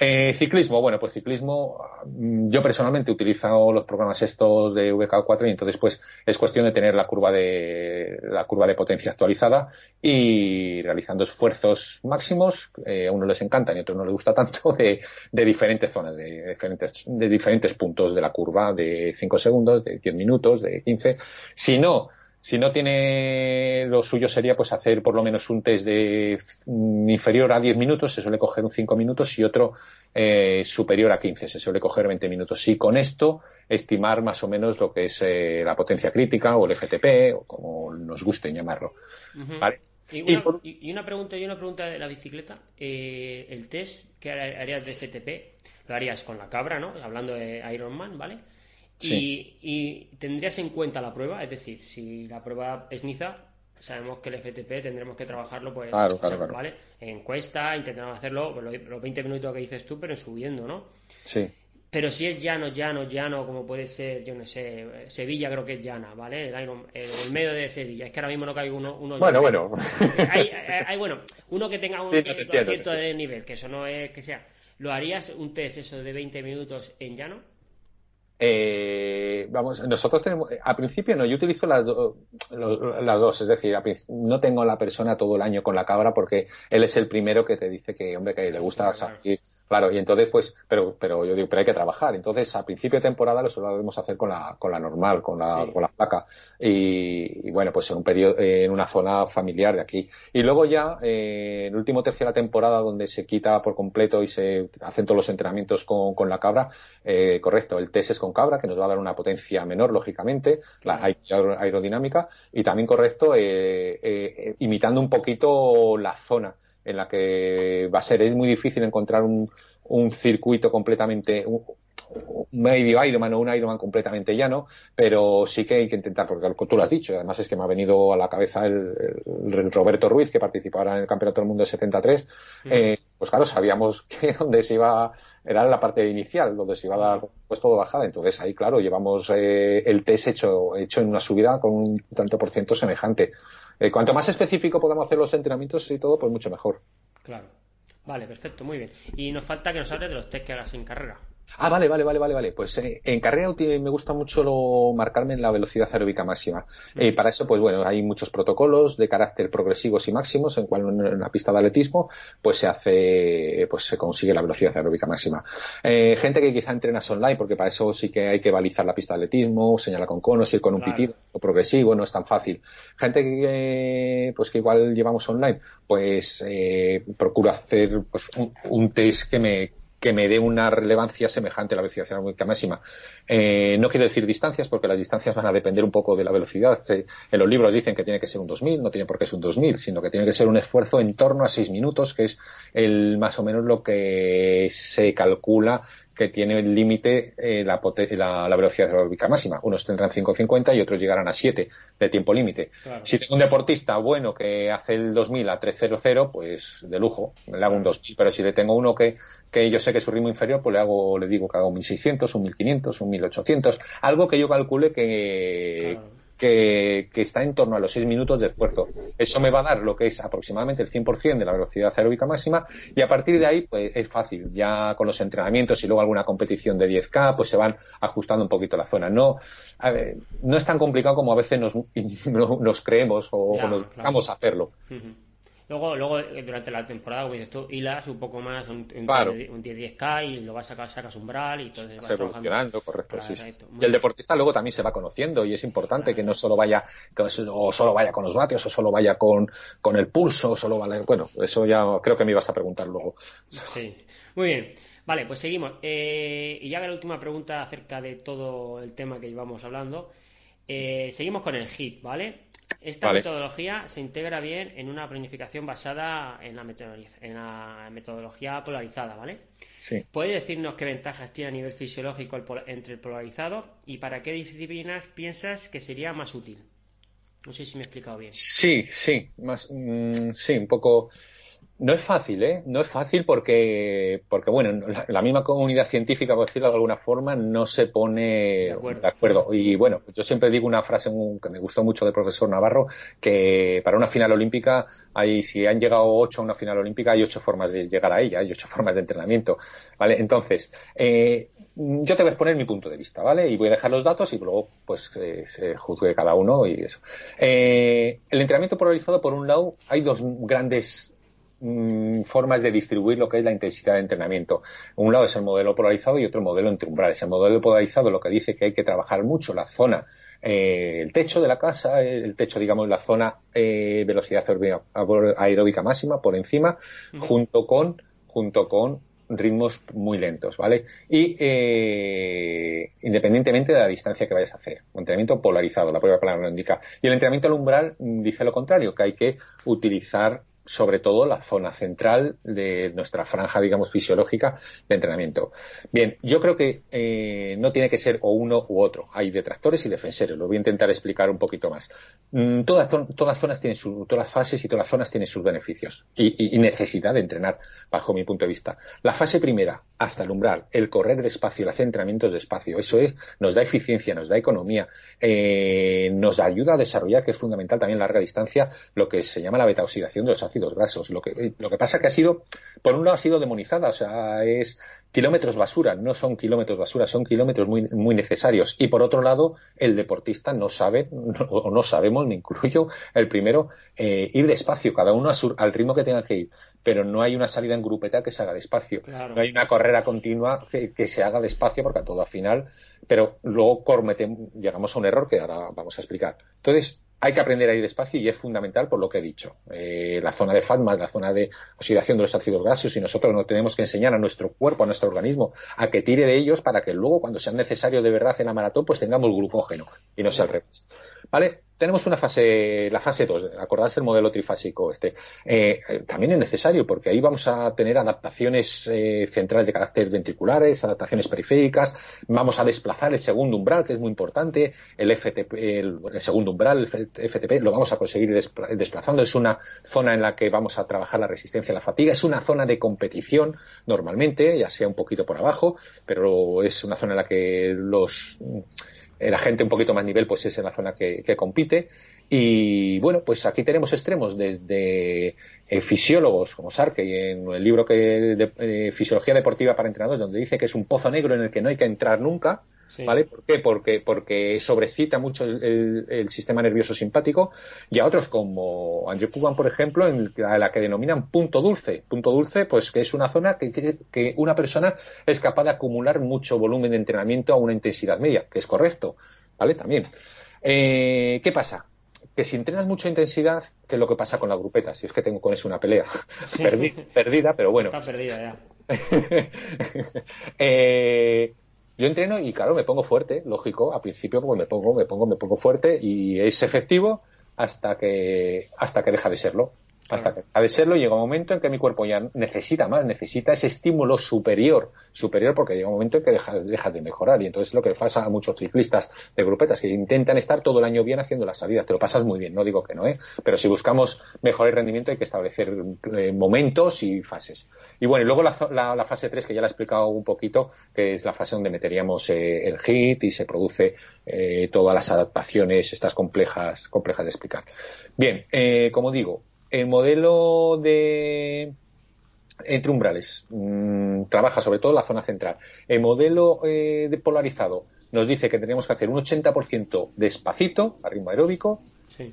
Speaker 3: Eh, ciclismo, bueno, pues ciclismo, mm, yo personalmente he utilizado los programas estos de VK4 y entonces pues es cuestión de tener la curva de la curva de potencia actualizada y realizando esfuerzos máximos, eh, a uno les encanta y a otro no les gusta tanto, *laughs* de, de diferentes zonas, de diferentes, de diferentes puntos de la curva, de 5 segundos, de 10 minutos, de 15. Si no, si no tiene, lo suyo sería pues hacer por lo menos un test de mm, inferior a 10 minutos, se suele coger un 5 minutos y otro eh, superior a 15, se suele coger 20 minutos. Y con esto estimar más o menos lo que es eh, la potencia crítica o el FTP o como nos guste llamarlo.
Speaker 2: y, una, pregunta y una pregunta de la bicicleta. Eh, el test que harías de FTP lo harías con la cabra, ¿no? Hablando de Ironman, ¿vale? Y, tendrías en cuenta la prueba, es decir, si la prueba es Niza, sabemos que el FTP tendremos que trabajarlo pues ¿vale? en encuesta, intentamos hacerlo pues, los 20 minutos que dices tú, pero subiendo, ¿no?
Speaker 3: Sí.
Speaker 2: Pero si es llano, llano, llano, como puede ser, yo no sé, Sevilla creo que es llana, ¿vale? El, medio de Sevilla. Es que ahora mismo no caigo uno. uno
Speaker 3: bueno, bueno.
Speaker 2: Hay, hay, bueno, uno que tenga un sí, de nivel, que eso no es que sea. ¿Lo harías un test eso de 20 minutos en llano?
Speaker 3: Eh, vamos, nosotros tenemos, a principio no, yo utilizo las, las dos, es decir, no tengo la persona todo el año con la cabra porque él es el primero que te dice que, hombre, que le gusta salir Claro, y entonces, pues, pero, pero yo digo, pero hay que trabajar. Entonces, a principio de temporada lo solemos hacer con la, con la normal, con la, con la placa. Y, bueno, pues en un periodo, en una zona familiar de aquí. Y luego ya, eh, el último tercio de la temporada, donde se quita por completo y se hacen todos los entrenamientos con, con la cabra, eh, correcto, el test es con cabra, que nos va a dar una potencia menor, lógicamente, la aerodinámica, y también correcto, eh, eh, imitando un poquito la zona en la que va a ser, es muy difícil encontrar un, un circuito completamente, un, medio Ironman o un Ironman completamente llano, pero sí que hay que intentar, porque tú lo has dicho, además es que me ha venido a la cabeza el, Roberto Ruiz, que participó ahora en el Campeonato del Mundo de 73, eh, pues claro, sabíamos *laughs* que donde se iba, era la parte inicial, donde se iba a dar pues todo bajada, entonces ahí claro, llevamos eh, el test hecho, hecho en una subida con un tanto por ciento semejante. Eh, cuanto más específico podamos hacer los entrenamientos y todo, pues mucho mejor.
Speaker 2: Claro. Vale, perfecto, muy bien. Y nos falta que nos hables de los test que hagas en carrera.
Speaker 3: Ah, vale, vale, vale, vale, vale. Pues eh, en carrera me gusta mucho lo, marcarme en la velocidad aeróbica máxima. Mm. Y para eso, pues bueno, hay muchos protocolos de carácter progresivos y máximos, en cual en la pista de atletismo, pues se hace, pues se consigue la velocidad aeróbica máxima. Eh, gente que quizá entrenas online, porque para eso sí que hay que balizar la pista de atletismo, señalar con conos, ir con un pitido o progresivo, no es tan fácil. Gente que, pues que igual llevamos online, pues eh, procuro hacer pues, un test que me que me dé una relevancia semejante a la velocidad aerodinámica máxima. Eh, no quiero decir distancias, porque las distancias van a depender un poco de la velocidad. En los libros dicen que tiene que ser un 2000, no tiene por qué ser un 2000, sino que tiene que ser un esfuerzo en torno a 6 minutos, que es el más o menos lo que se calcula que tiene el límite eh, la, la, velocidad aeróbica máxima. Unos tendrán 5.50 y otros llegarán a 7 de tiempo límite. Si tengo un deportista bueno que hace el 2000 a 3.00, pues de lujo, le hago un 2000. Pero si le tengo uno que, que yo sé que es su ritmo inferior, pues le hago, le digo que hago un 1600, un 1500, un 1800. Algo que yo calcule que, que, está en torno a los 6 minutos de esfuerzo. Eso me va a dar lo que es aproximadamente el 100% de la velocidad aeróbica máxima y a partir de ahí pues es fácil. Ya con los entrenamientos y luego alguna competición de 10K pues se van ajustando un poquito la zona. No, no es tan complicado como a veces nos, *laughs* nos creemos o, nos dejamos hacerlo.
Speaker 2: Luego, luego eh, durante la temporada, como dices tú, hilas un poco más, un, un, 10-10K y lo vas a sacar, sacas umbral y todo
Speaker 3: eso. evolucionando, correcto. Sí, Y el deportista luego también se va conociendo y es importante que no solo vaya, o solo vaya con los vatios, o solo vaya con, con el pulso, o solo vaya, bueno, eso ya creo que me ibas a preguntar luego.
Speaker 2: Sí, muy bien. Vale, pues seguimos. Eh, y ya la última pregunta acerca de todo el tema que llevamos hablando. Eh, seguimos con el HIT, ¿vale? Esta metodología se integra bien en una planificación basada en la, metodología, polarizada, ¿vale?
Speaker 3: Sí.
Speaker 2: ¿Puede decirnos qué ventajas tiene a nivel fisiológico entre el polarizado y para qué disciplinas piensas que sería más útil? No sé si me he explicado bien.
Speaker 3: Sí, sí, más, mm, sí, un poco. No es fácil, ¿eh? No es fácil porque, porque bueno, la, misma comunidad científica, por decirlo de alguna forma, no se pone de acuerdo. Y bueno, yo siempre digo una frase que me gustó mucho del profesor Navarro, que para una final olímpica, hay, si han llegado ocho a una final olímpica, hay ocho formas de llegar a ella, hay ocho *laughs* formas de entrenamiento, ¿vale? Entonces, eh, yo te voy a exponer mi punto de vista, ¿vale? Y voy a dejar los datos y luego, pues, se juzgue cada uno y eso. Eh, el entrenamiento polarizado, por un lado, hay dos grandes Mm, formas de distribuir lo que es la intensidad de entrenamiento. Un lado es el modelo polarizado y otro modelo entre umbrales. El modelo polarizado lo que dice que hay que trabajar mucho la zona, eh, el techo de la casa, el techo, digamos, la zona eh, velocidad aeróbica máxima por encima, junto con junto con ritmos muy lentos, ¿vale? Y eh, independientemente de la distancia que vayas a hacer. entrenamiento polarizado, la prueba palabra lo indica. Y el entrenamiento al umbral dice lo contrario, que hay que utilizar sobre todo la zona central de nuestra franja, digamos, fisiológica de entrenamiento. Bien, yo creo que eh, no tiene que ser o uno u otro. Hay detractores y defensores. Lo voy a intentar explicar un poquito más. Mm, todas, todas zonas tienen su, todas las fases y todas las zonas tienen sus beneficios y, necesidad de entrenar, bajo mi punto de vista. La fase primera, hasta el umbral, el correr despacio, el hacer entrenamientos despacio, eso es, nos da eficiencia, nos da economía, eh, nos ayuda a desarrollar, que es fundamental también a larga distancia, lo que se llama la beta oxidación de los ácidos grasos. Lo que, lo que pasa que ha sido, por un lado ha sido demonizada, o sea, es kilómetros basura, no son kilómetros basura, son kilómetros muy, muy necesarios. Y por otro lado, el deportista no sabe, o no, sabemos, me incluyo, el primero, eh, ir despacio, cada uno al ritmo que tenga que ir. Pero no hay una salida en grupeta que se haga despacio. No hay una carrera continua que, que, se haga despacio, porque a todo al final, pero luego llegamos a un error que ahora vamos a explicar. Entonces, hay que aprender a despacio y es fundamental por lo que he dicho. Eh, la zona de FATMA, la zona de oxidación de los ácidos grasos y nosotros no tenemos que enseñar a nuestro cuerpo, a nuestro organismo, a que tire de ellos para que luego, cuando sea necesario de verdad en la maratón, pues tengamos glucógeno y no sea al revés. ¿Vale? Tenemos una fase, la fase 2, acordarse el modelo trifásico este. Eh, también es necesario porque ahí vamos a tener adaptaciones eh, centrales de carácter ventriculares, adaptaciones periféricas, vamos a desplazar el segundo umbral, que es muy importante, el FTP, el, segundo umbral, el FTP, lo vamos a conseguir desplazando. Es una zona en la que vamos a trabajar la resistencia a la fatiga, es una zona de competición normalmente, ya sea un poquito por abajo, pero es una zona en la que los la gente un poquito más nivel pues es en la zona que, compite. Y bueno pues aquí tenemos extremos desde eh, fisiólogos como Sarkey en el libro que de eh, fisiología deportiva para entrenadores donde dice que es un pozo negro en el que no hay que entrar nunca ¿Vale? ¿Por qué? Porque, porque sobrecita mucho el, sistema nervioso simpático y a otros como Andrew Cuban, por ejemplo, en la, que denominan punto dulce. Punto dulce, pues que es una zona que, que, una persona es capaz de acumular mucho volumen de entrenamiento a una intensidad media, que es correcto. ¿Vale? También. Eh, ¿Qué pasa? Que si entrenas mucha intensidad, ¿qué es lo que pasa con la grupeta? Si es que tengo con eso una pelea *laughs* perdida, pero bueno.
Speaker 2: Está perdida ya. *laughs*
Speaker 3: eh, yo entreno y claro, me pongo fuerte, lógico, al principio pues me pongo, me pongo, me pongo fuerte y es efectivo hasta que, hasta que deja de serlo. Hasta que a de serlo llega un momento en que mi cuerpo ya necesita más, necesita ese estímulo superior, superior porque llega un momento en que deja, deja de mejorar y entonces es lo que pasa a muchos ciclistas de grupetas que intentan estar todo el año bien haciendo las salidas, te lo pasas muy bien, no digo que no, ¿eh? pero si buscamos mejorar el rendimiento hay que establecer eh, momentos y fases. Y bueno, y luego la, la, fase 3 que ya la he explicado un poquito, que es la fase donde meteríamos eh, el hit y se produce eh, todas las adaptaciones, estas complejas, complejas de explicar. Bien, como digo, el modelo de entre umbrales mm, trabaja sobre todo la zona central. El modelo eh, de polarizado nos dice que tenemos que hacer un 80% despacito, a ritmo aeróbico,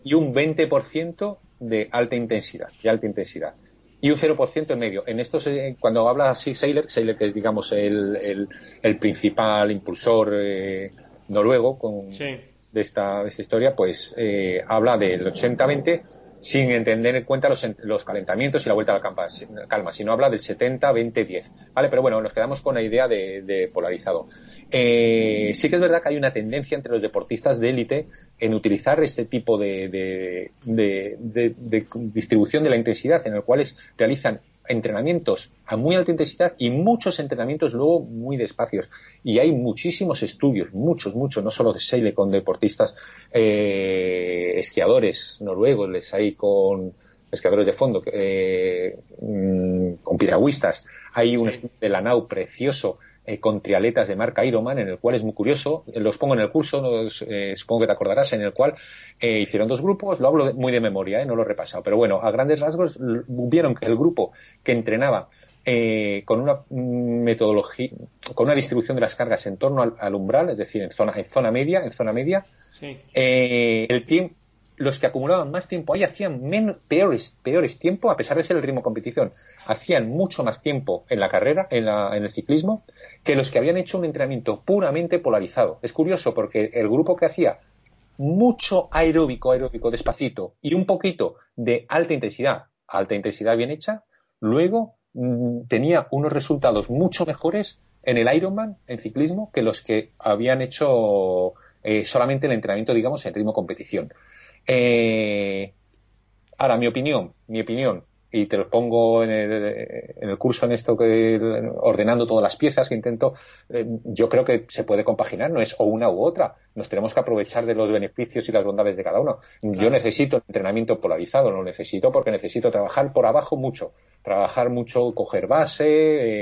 Speaker 3: y un 20% de alta intensidad, de alta intensidad. Y un 0% en medio. En estos, cuando habla así Sailor, Sailor que es digamos el, el, principal impulsor eh, noruego con, de, esta, de esta historia, pues eh, habla del 80-20 sin entender en cuenta los, los, calentamientos y la vuelta a la calma, sino habla del 70-20-10. ¿Vale? Pero bueno, nos quedamos con la idea de, polarizado. Eh, sí que es verdad que hay una tendencia entre los deportistas de élite en utilizar este tipo de, de, distribución de la intensidad, en el cual realizan entrenamientos a muy alta intensidad y muchos entrenamientos luego muy despacios. Y hay muchísimos estudios, muchos, muchos, no solo de Seile con deportistas eh, esquiadores noruegos, les hay con pescadores de fondo, eh, mm, con piragüistas. Hay un estudio de la NAU precioso eh, con trialetas de marca Ironman, en el cual es muy curioso, los pongo en el curso, supongo que te acordarás, en el cual hicieron dos grupos, lo hablo muy de memoria, no lo he repasado, pero bueno, a grandes rasgos vieron que el grupo que entrenaba con una metodología, con una distribución de las cargas en torno al, umbral, es decir, en zona, en zona media, en zona media, el team los que acumulaban más tiempo ahí hacían peores, peores tiempo, a pesar de ser el ritmo de competición, hacían mucho más tiempo en la carrera, en, la, en el ciclismo, que los que habían hecho un entrenamiento puramente polarizado. Es curioso porque el grupo que hacía mucho aeróbico, aeróbico despacito y un poquito de alta intensidad, alta intensidad bien hecha, luego mm, tenía unos resultados mucho mejores en el Ironman, en ciclismo, que los que habían hecho eh, solamente el entrenamiento, digamos, en ritmo competición. Eh, ahora, mi opinión, mi opinión, y te lo pongo en el, curso en esto que ordenando todas las piezas que intento, eh, yo creo que se puede compaginar, no es o una u otra. Nos tenemos que aprovechar de los beneficios y las bondades de cada uno. Yo necesito entrenamiento polarizado, lo necesito porque necesito trabajar por abajo mucho, trabajar mucho, coger base,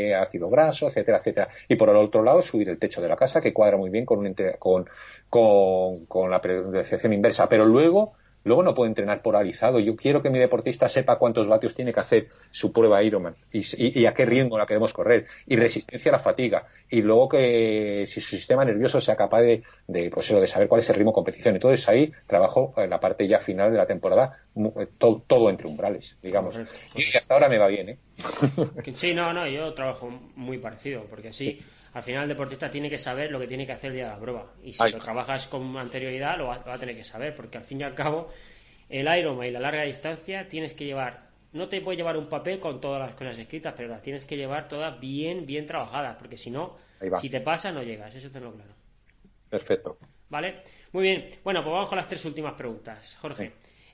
Speaker 3: eh, ácido graso, etcétera, etcétera. Y por el otro lado, subir el techo de la casa, que cuadra muy bien con, un, con, con, con la percepción inversa. Pero luego Luego no puedo entrenar polarizado. Yo quiero que mi deportista sepa cuántos vatios tiene que hacer su prueba Ironman y, a qué ritmo la queremos correr y resistencia a la fatiga. Y luego que si su sistema nervioso sea capaz de, de, pues de saber cuál es el ritmo de competición. Entonces ahí trabajo en la parte ya final de la temporada eh, todo, entre umbrales, digamos. Y hasta ahora me va bien, ¿eh?
Speaker 2: Sí, no, no, yo trabajo muy parecido porque así al final el deportista tiene que saber lo que tiene que hacer el día de la prueba. Y si lo trabajas con anterioridad, lo va, a tener que saber, porque al fin y al cabo, el Ironman y la larga distancia tienes que llevar. No te puedes llevar un papel con todas las cosas escritas, pero las tienes que llevar todas bien, bien trabajadas, porque si no, si te pasa, no llegas. Eso tenlo claro.
Speaker 3: Perfecto.
Speaker 2: ¿Vale? Muy bien. Bueno, pues vamos con las tres últimas preguntas. Jorge.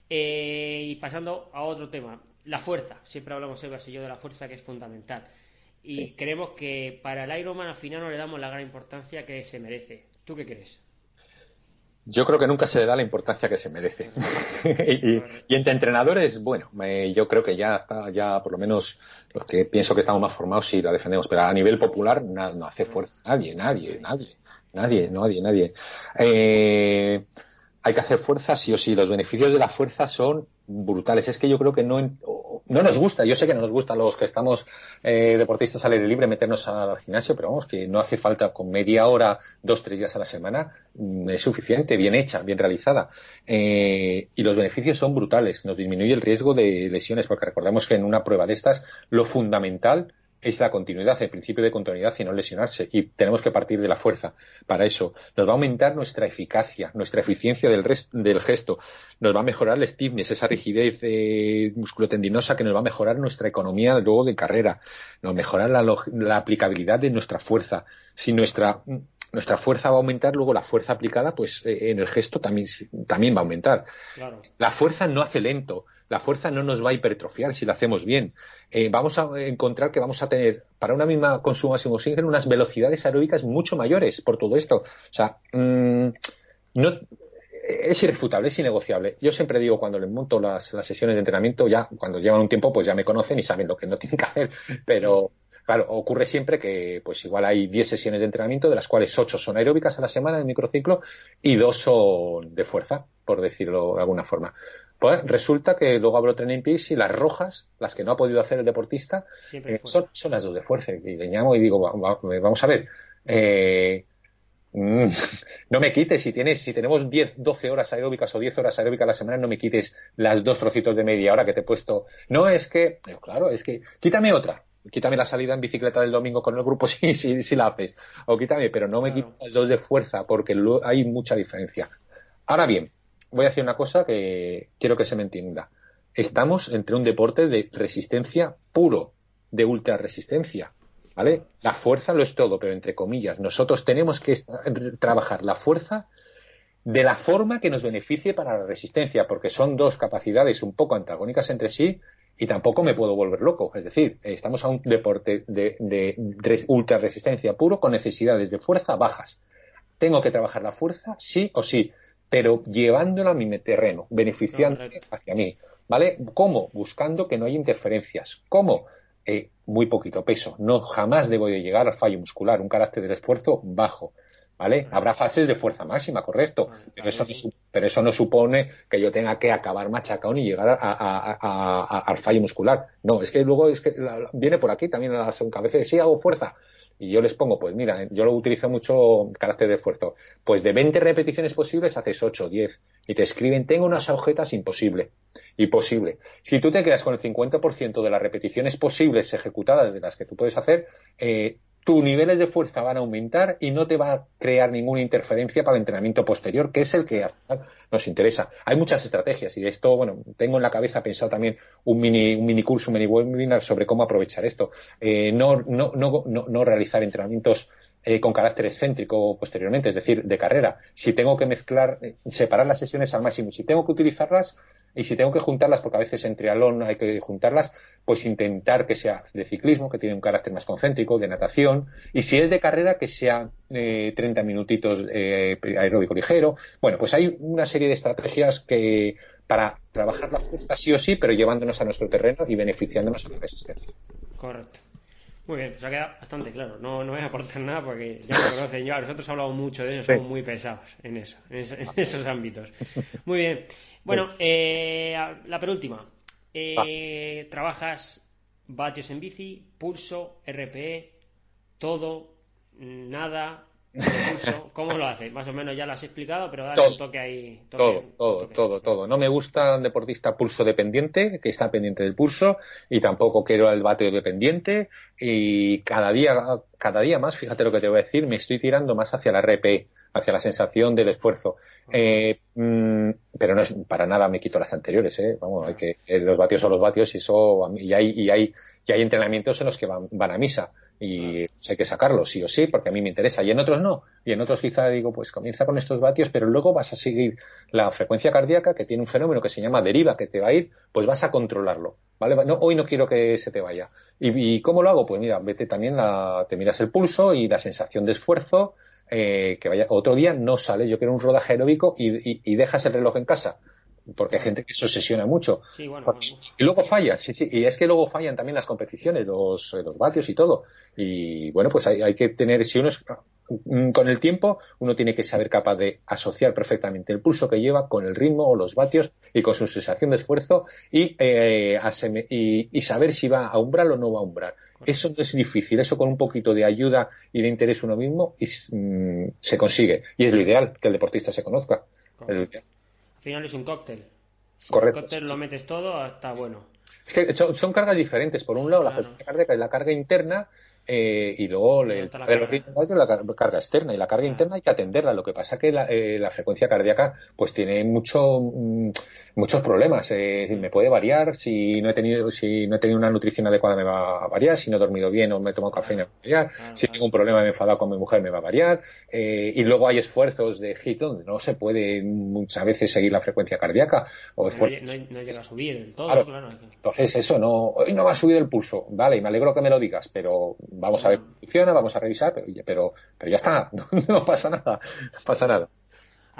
Speaker 2: Eh, y pasando a otro tema. La fuerza. Siempre hablamos, Eva y yo, de la fuerza, que es fundamental y creemos que para el Ironman al final no le damos la gran importancia que se merece. ¿Tú qué crees?
Speaker 3: Yo creo que nunca se le da la importancia que se merece. *laughs* y, entre entrenadores, bueno, yo creo que ya está, ya por lo menos los que pienso que estamos más formados sí la defendemos, pero a nivel popular no hace fuerza nadie, nadie, nadie, nadie, nadie, nadie. Eh, hay que hacer fuerza sí o sí. Los beneficios de la fuerza son brutales. Es que yo creo que no, no nos gusta. Yo sé que no nos gusta a los que estamos eh, deportistas al aire libre meternos al gimnasio, pero vamos, que no hace falta con media hora, dos, tres días a la semana, mm, es suficiente, bien hecha, bien realizada. Eh, y los beneficios son brutales. Nos disminuye el riesgo de lesiones, porque recordemos que en una prueba de estas, lo fundamental es la continuidad, el principio de continuidad y no lesionarse. Y tenemos que partir de la fuerza para eso. Nos va a aumentar nuestra eficacia, nuestra eficiencia del, del gesto. Nos va a mejorar el stiffness, esa rigidez eh, musculotendinosa que nos va a mejorar nuestra economía luego de carrera. Nos mejorar la, la aplicabilidad de nuestra fuerza. Si nuestra nuestra fuerza va a aumentar, luego la fuerza aplicada, pues eh, en el gesto también, también va a aumentar. La fuerza no hace lento la fuerza no nos va a hipertrofiar si lo hacemos bien. Eh, vamos a encontrar que vamos a tener para una misma consumo de oxígeno unas velocidades aeróbicas mucho mayores por todo esto. O sea, mm, no, es irrefutable, es innegociable. Yo siempre digo cuando les monto las, sesiones de entrenamiento, ya cuando llevan un tiempo, pues ya me conocen y saben lo que no tienen que hacer. Pero claro, ocurre siempre que pues igual hay 10 sesiones de entrenamiento, de las cuales 8 son aeróbicas a la semana en microciclo y 2 son de fuerza, por decirlo de alguna forma. Pues resulta que luego hablo training peaks y las rojas, las que no ha podido hacer el deportista, eh, son, las dos de fuerza. Y le llamo y digo, vamos a ver, eh, mm, *laughs* no me quites, si tienes, si tenemos 10, 12 horas aeróbicas o 10 horas aeróbicas a la semana, no me quites las dos trocitos de media hora que te he puesto. No es que, claro, es que, quítame otra, quítame la salida en bicicleta del domingo con el grupo *laughs* si, si, la haces, o quítame, pero no me quites las dos de fuerza porque hay mucha diferencia. Ahora bien, voy a decir una cosa que quiero que se me entienda. Estamos entre un deporte de resistencia puro, de ultra resistencia. ¿Vale? La fuerza lo es todo, pero entre comillas, nosotros tenemos que trabajar la fuerza de la forma que nos beneficie para la resistencia, porque son dos capacidades un poco antagónicas entre sí y tampoco me puedo volver loco. Es decir, estamos a un deporte de, de ultra resistencia puro con necesidades de fuerza bajas. Tengo que trabajar la fuerza sí o sí pero llevándola a mi terreno, beneficiando hacia mí. ¿vale? ¿Cómo? Buscando que no haya interferencias. ¿Cómo? Eh, muy poquito peso. No jamás debo de llegar al fallo muscular, un carácter del esfuerzo bajo. ¿Vale? Habrá fases de fuerza máxima, correcto, pero eso, no, pero eso no supone que yo tenga que acabar machacón y llegar al fallo muscular. No, es que luego es que viene por aquí también a la segunda vez, sí hago fuerza, y yo les pongo, pues mira, yo lo utilizo mucho carácter de esfuerzo, pues de 20 repeticiones posibles haces 8 o 10 y te escriben, tengo unas agujetas imposible, imposible. Si tú te quedas con el 50% de las repeticiones posibles ejecutadas de las que tú puedes hacer, eh, tus niveles de fuerza van a aumentar y no te va a crear ninguna interferencia para el entrenamiento posterior, que es el que nos interesa. Hay muchas estrategias y de esto, bueno, tengo en la cabeza pensado también un mini, un mini curso, un mini webinar sobre cómo aprovechar esto. Eh, no, no, no, no, realizar entrenamientos eh, con carácter excéntrico posteriormente, es decir, de carrera. Si tengo que mezclar, eh, separar las sesiones al máximo, si tengo que utilizarlas, y si tengo que juntarlas, porque a veces en triatlón hay que juntarlas, pues intentar que sea de ciclismo, que tiene un carácter más concéntrico, de natación, y si es de carrera, que sea eh, 30 minutitos eh, aeróbico ligero. Bueno, pues hay una serie de estrategias que para trabajar la fuerza sí o sí, pero llevándonos a nuestro terreno y beneficiándonos a la resistencia.
Speaker 2: Correcto. Muy bien, pues ha quedado bastante claro. No, no voy a aportar nada porque ya lo conocen ya. Nosotros hablamos mucho de eso, somos muy pesados en eso, en esos ámbitos. Muy bien. Bueno, eh, la penúltima. Eh, ¿Trabajas vatios en bici, pulso, RPE, todo, nada, pulso? *laughs* ¿Cómo lo haces? Más o menos ya lo has explicado, pero dale un toque ahí.
Speaker 3: todo, todo, todo, todo. No me gusta un deportista pulso dependiente, que está pendiente del pulso, y tampoco quiero el vatio dependiente. Y cada día, cada día más, fíjate lo que te voy a decir, me estoy tirando más hacia la RPE hacia la sensación del esfuerzo. Eh, mm, pero no es para nada me quito las anteriores, ¿eh? Vamos, hay que, eh, los vatios son los vatios y eso, y hay, y hay, y hay entrenamientos en los que van, van a misa y hay que sacarlos sí o sí porque a mí me interesa. Y en otros no. Y en otros quizá digo pues comienza con estos vatios pero luego vas a seguir la frecuencia cardíaca que tiene un fenómeno que se llama deriva que te va a ir pues vas a controlarlo vale no, hoy no quiero que se te vaya. Y, cómo lo hago pues mira vete también la, te miras el pulso y la sensación de esfuerzo eh, que vaya otro día no sales, yo quiero un rodaje aeróbico y, dejas el reloj en casa. Porque hay gente que se obsesiona mucho. Y luego falla, sí, sí. Y es que luego fallan también las competiciones, los, los vatios y todo. Y bueno, pues hay, hay que tener, si uno es, mm, con el tiempo, uno tiene que saber capaz de asociar perfectamente el pulso que lleva con el ritmo o los vatios y con su sensación de esfuerzo y, eh, y, y, saber si va a umbral o no va a umbral. Eso no es difícil, eso con un poquito de ayuda y de interés uno mismo y, mm, se consigue. Y es lo ideal, que el deportista se conozca.
Speaker 2: Al final es un cóctel. Si el cóctel lo metes todo, está bueno.
Speaker 3: Es que son, cargas diferentes. Por un lado, la, carga, la carga interna eh, y luego la, carga externa y la carga interna hay que atenderla. Lo que pasa que la, eh, la frecuencia cardíaca pues tiene mucho mm, muchos problemas. Eh, me puede variar si no he tenido si no he tenido una nutrición adecuada me va a variar, si no he dormido bien o me he tomado café me va a variar, si tengo un problema me he enfadado con mi mujer me va a variar eh, y luego hay esfuerzos de HIT donde no se puede muchas veces seguir la frecuencia cardíaca o esfuerzos.
Speaker 2: No, llega a subir del todo, claro.
Speaker 3: Entonces eso no hoy no va a subir el pulso, vale, y me alegro que me lo digas, pero vamos a ver cómo funciona, vamos a revisar, pero, pero, pero ya está, *laughs* no pasa nada, no pasa nada.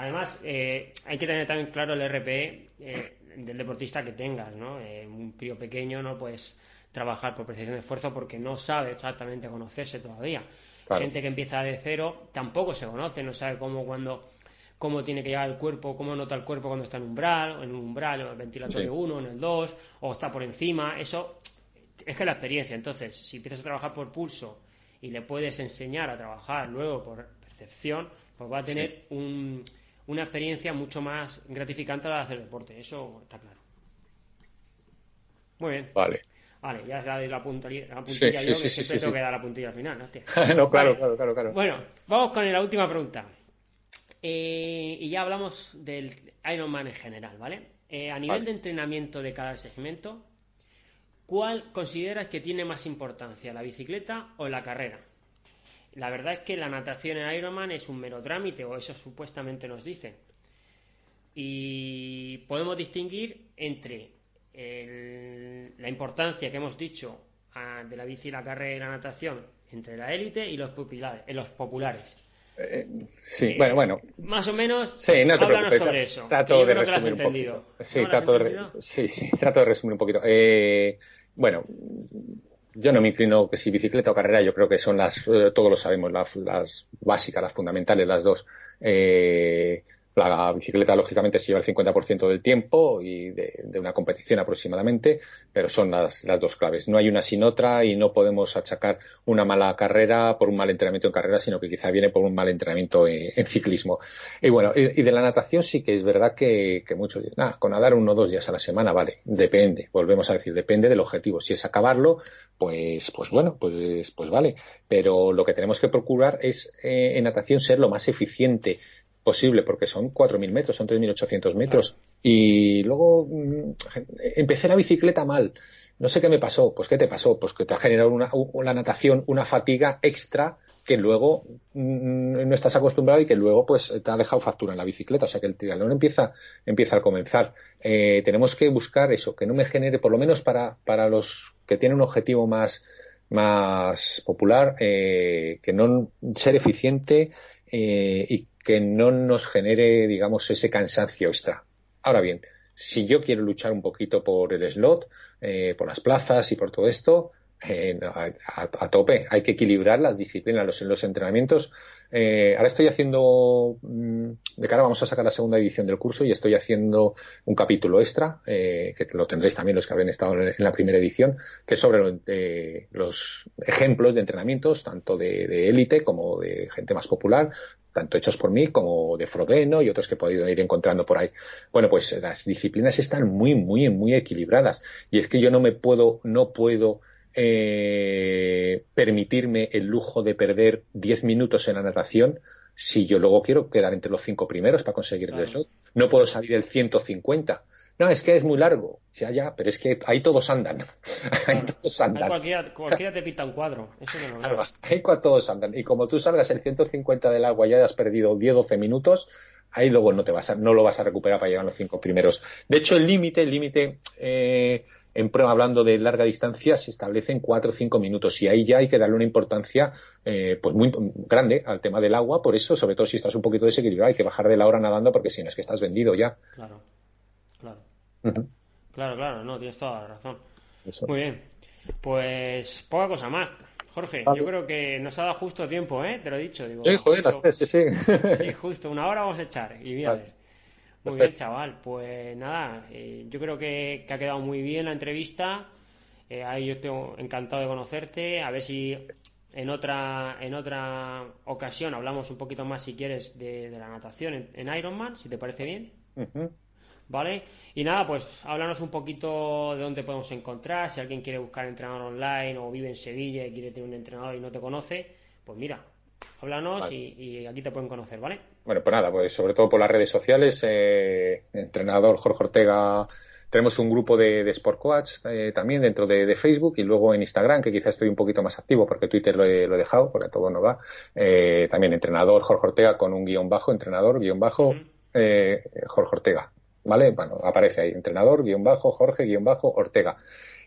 Speaker 2: Además, eh, hay que tener también claro el RPE eh, del deportista que tengas, ¿no? Eh, un crío pequeño no puedes trabajar por percepción de esfuerzo porque no sabe exactamente conocerse todavía. Gente que empieza de cero tampoco se conoce, no sabe cómo cuando cómo tiene que llegar el cuerpo, cómo nota el cuerpo cuando está en umbral, en un umbral, en el ventilatorio 1, en el 2, o está por encima. Eso es que la experiencia. Entonces, si empiezas a trabajar por pulso y le puedes enseñar a trabajar luego por percepción, pues va a tener un una experiencia mucho más gratificante a la de hacer deporte. Eso está claro. Muy bien.
Speaker 3: Vale.
Speaker 2: Vale, ya sabéis la puntilla, la puntilla yo, que siempre tengo que dar la puntilla al final, *laughs*
Speaker 3: no, claro, claro, claro, claro.
Speaker 2: Bueno, vamos con la última pregunta. Eh, y ya hablamos del Ironman en general, ¿vale? Eh, a nivel de entrenamiento de cada segmento, ¿cuál consideras que tiene más importancia, la bicicleta o la carrera? La verdad es que la natación en Ironman es un mero trámite, o eso supuestamente nos dicen. Y podemos distinguir entre la importancia que hemos dicho de la bici, la carrera y la natación entre la élite y los, populares, los populares.
Speaker 3: Eh, sí, eh, bueno, bueno.
Speaker 2: Más o menos,
Speaker 3: sí, no te
Speaker 2: háblanos sobre eso.
Speaker 3: Trato de resumir un poquito. Sí, trato de, sí, sí, trato de resumir un poquito. Eh, bueno, yo no me inclino que si bicicleta o carrera, yo creo que son las, todos lo sabemos, las, las básicas, las fundamentales, las dos. Eh, la bicicleta, lógicamente, se lleva el 50% del tiempo y de, una competición aproximadamente, pero son las, las, dos claves. No hay una sin otra y no podemos achacar una mala carrera por un mal entrenamiento en carrera, sino que quizá viene por un mal entrenamiento en, ciclismo. Y bueno, y, de la natación sí que es verdad que, que muchos dicen, nada, con nadar uno o dos días a la semana, vale, depende, volvemos a decir, depende del objetivo. Si es acabarlo, pues, pues bueno, pues, pues vale. Pero lo que tenemos que procurar es eh, en natación ser lo más eficiente posible, porque son 4.000 metros, son 3.800 metros. Y luego mm, empecé la bicicleta mal. No sé qué me pasó. Pues, ¿qué te pasó? Pues que te ha generado una, una natación, una fatiga extra que luego mm, no estás acostumbrado y que luego pues te ha dejado factura en la bicicleta. O sea que el triatlón empieza, empieza al comenzar. Eh, tenemos que buscar eso, que no me genere, por lo menos para, para los que tienen un objetivo más, más popular, eh, que no ser eficiente eh, y que no nos genere, digamos, ese cansancio extra. Ahora bien, si yo quiero luchar un poquito por el slot, eh, por las plazas y por todo esto, eh, a, tope. Hay que equilibrar las disciplinas, los, entrenamientos. Eh, ahora estoy haciendo, mm, de cara vamos a sacar la segunda edición del curso y estoy haciendo un capítulo extra, que lo tendréis también los que habéis estado en, la primera edición, que es sobre los ejemplos de entrenamientos, tanto de élite como de gente más popular, tanto hechos por mí como de Frodeno y otros que he podido ir encontrando por ahí. Bueno, pues las disciplinas están muy, muy, muy equilibradas. Y es que yo no me puedo, no puedo eh, permitirme el lujo de perder 10 minutos en la natación si yo luego quiero quedar entre los cinco primeros para conseguir el slot. No puedo salir el 150. No, es que es muy largo. Ya, ya, pero es que ahí todos andan. *laughs* ahí todos andan.
Speaker 2: cualquiera, te pinta un cuadro. Eso no lo
Speaker 3: ahí todos andan. Y como tú salgas el 150 del agua y hayas perdido 10-12 minutos, ahí luego no te vas a, no lo vas a recuperar para llegar a los cinco primeros. De hecho, el límite, el límite eh, en prueba, hablando de larga distancia, se establece en 4 o 5 minutos y ahí ya hay que darle una importancia eh, pues muy grande al tema del agua. Por eso, sobre todo si estás un poquito desequilibrado, hay que bajar de la hora nadando porque si no es que estás vendido ya.
Speaker 2: Claro, claro. Claro, claro, no, tienes toda la razón. Muy bien. Pues poca cosa más. Jorge, yo creo que nos ha dado justo tiempo, ¿eh? Te lo he dicho. Digo,
Speaker 3: sí, joder, las sí, sí.
Speaker 2: Sí, justo, una hora vamos a echar y mira, muy bien, chaval. Pues nada, eh, yo creo que, ha quedado muy bien la entrevista. Eh, ahí yo estoy encantado de conocerte. A ver si en otra en otra ocasión hablamos un poquito más, si quieres, de, la natación en, Ironman, si te parece bien. ¿Vale? Y nada, pues háblanos un poquito de dónde podemos encontrar. Si alguien quiere buscar entrenador online o vive en Sevilla y quiere tener un entrenador y no te conoce, pues mira, háblanos y, aquí te pueden conocer, ¿vale?
Speaker 3: Bueno, pues nada, pues sobre todo por las redes sociales, eh, entrenador Jorge Ortega, tenemos un grupo de, Sport Coach eh, también dentro de, Facebook y luego en Instagram, que quizás estoy un poquito más activo porque Twitter lo he, dejado, porque todo no va. Eh, también entrenador Jorge Ortega con un guion bajo, entrenador, guion bajo, Jorge Ortega. ¿Vale? Bueno, aparece ahí, entrenador, guion bajo, Jorge, guion bajo, Ortega.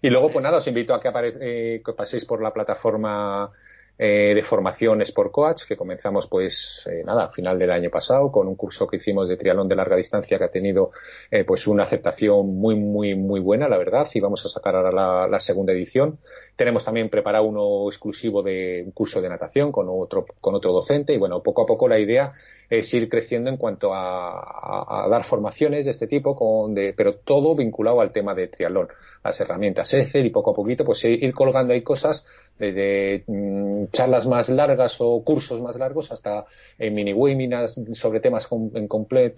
Speaker 3: Y luego, pues nada, os invito a que, que paséis por la plataforma eh, de formación Sport Coach, que comenzamos pues eh, nada, a final del año pasado con un curso que hicimos de triatlón de larga distancia que ha tenido eh, pues una aceptación muy muy muy buena, la verdad, y vamos a sacar ahora la, segunda edición. Tenemos también preparado uno exclusivo de un curso de natación con otro con otro docente y bueno, poco a poco la idea es ir creciendo en cuanto a, dar formaciones de este tipo, con de, pero todo vinculado al tema de triatlón, las herramientas ECER y poco a poquito pues ir colgando ahí cosas desde mm, charlas más largas o cursos más largos hasta eh, mini webinars sobre temas en,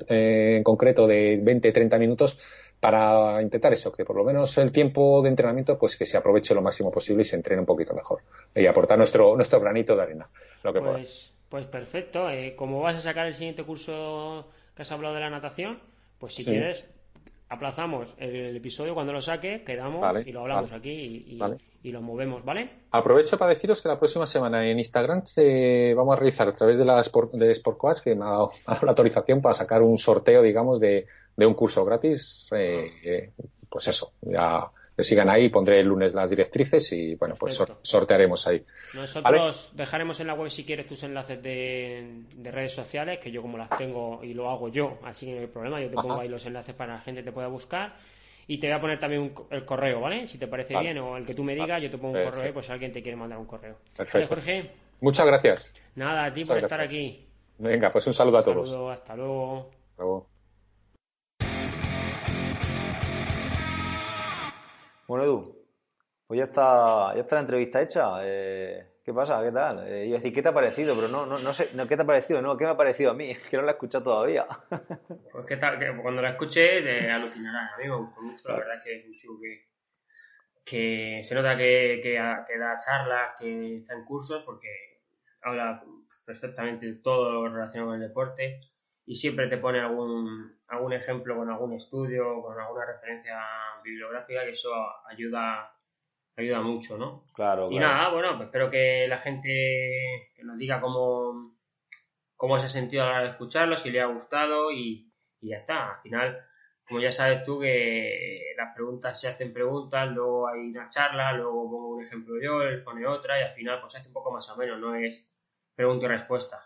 Speaker 3: eh, en concreto de 20-30 minutos para intentar eso, que por lo menos el tiempo de entrenamiento pues que se aproveche lo máximo posible y se entrene un poquito mejor y aportar nuestro, nuestro granito de arena. Lo que
Speaker 2: pues, pues perfecto. Eh, como vas a sacar el siguiente curso que has hablado de la natación, pues si quieres aplazamos el, episodio cuando lo saque, quedamos y lo hablamos aquí y, lo movemos, ¿vale?
Speaker 3: Aprovecho para deciros que la próxima semana en Instagram vamos a realizar a través de la Sport, de Sport que me *laughs* ha dado, la autorización para sacar un sorteo, digamos, de, un curso gratis. Eh, eh, pues eso, ya sigan ahí, pondré el lunes las directrices y bueno, pues sortearemos ahí.
Speaker 2: Nosotros dejaremos en la web si quieres tus enlaces de, redes sociales, que yo como las tengo y lo hago yo, así que no hay problema, yo te pongo ahí los enlaces para que la gente te pueda buscar. Y te voy a poner también el correo, ¿vale? Si te parece bien, o el que tú me digas, yo te pongo un correo, pues si alguien te quiere mandar un correo.
Speaker 3: Perfecto. Jorge? Muchas gracias.
Speaker 2: Nada, a ti por estar aquí.
Speaker 3: Venga, pues un saludo a todos.
Speaker 2: Saludo, hasta luego.
Speaker 3: Hasta luego.
Speaker 1: Bueno, Edu, pues ya está, ya está la entrevista hecha. Eh, ¿Qué pasa? ¿Qué tal? Eh, iba a decir, ¿qué te ha parecido? Pero no, no, no sé, ¿qué te ha parecido? No, ¿qué me ha parecido a mí? *laughs* Que no la he escuchado todavía. *laughs*
Speaker 2: Pues que, tal, que cuando la escuché te alucinarás. A mí me gustó mucho, la verdad es que es un chico que, que se nota que, que, que, da charlas, que está en cursos, porque habla perfectamente todo lo relacionado con el deporte y siempre te pone algún, algún ejemplo con algún estudio, con alguna referencia bibliográfica, que eso ayuda ayuda mucho, ¿no?
Speaker 1: Claro,
Speaker 2: Y nada, bueno, pues espero que la gente que nos diga cómo, cómo se ha sentido a la hora de escucharlo, si le ha gustado y, y ya está. Al final, como ya sabes tú, que las preguntas se hacen preguntas, luego hay una charla, luego pongo un ejemplo yo, él pone otra y al final pues se hace un poco más o menos, no es pregunta y respuesta.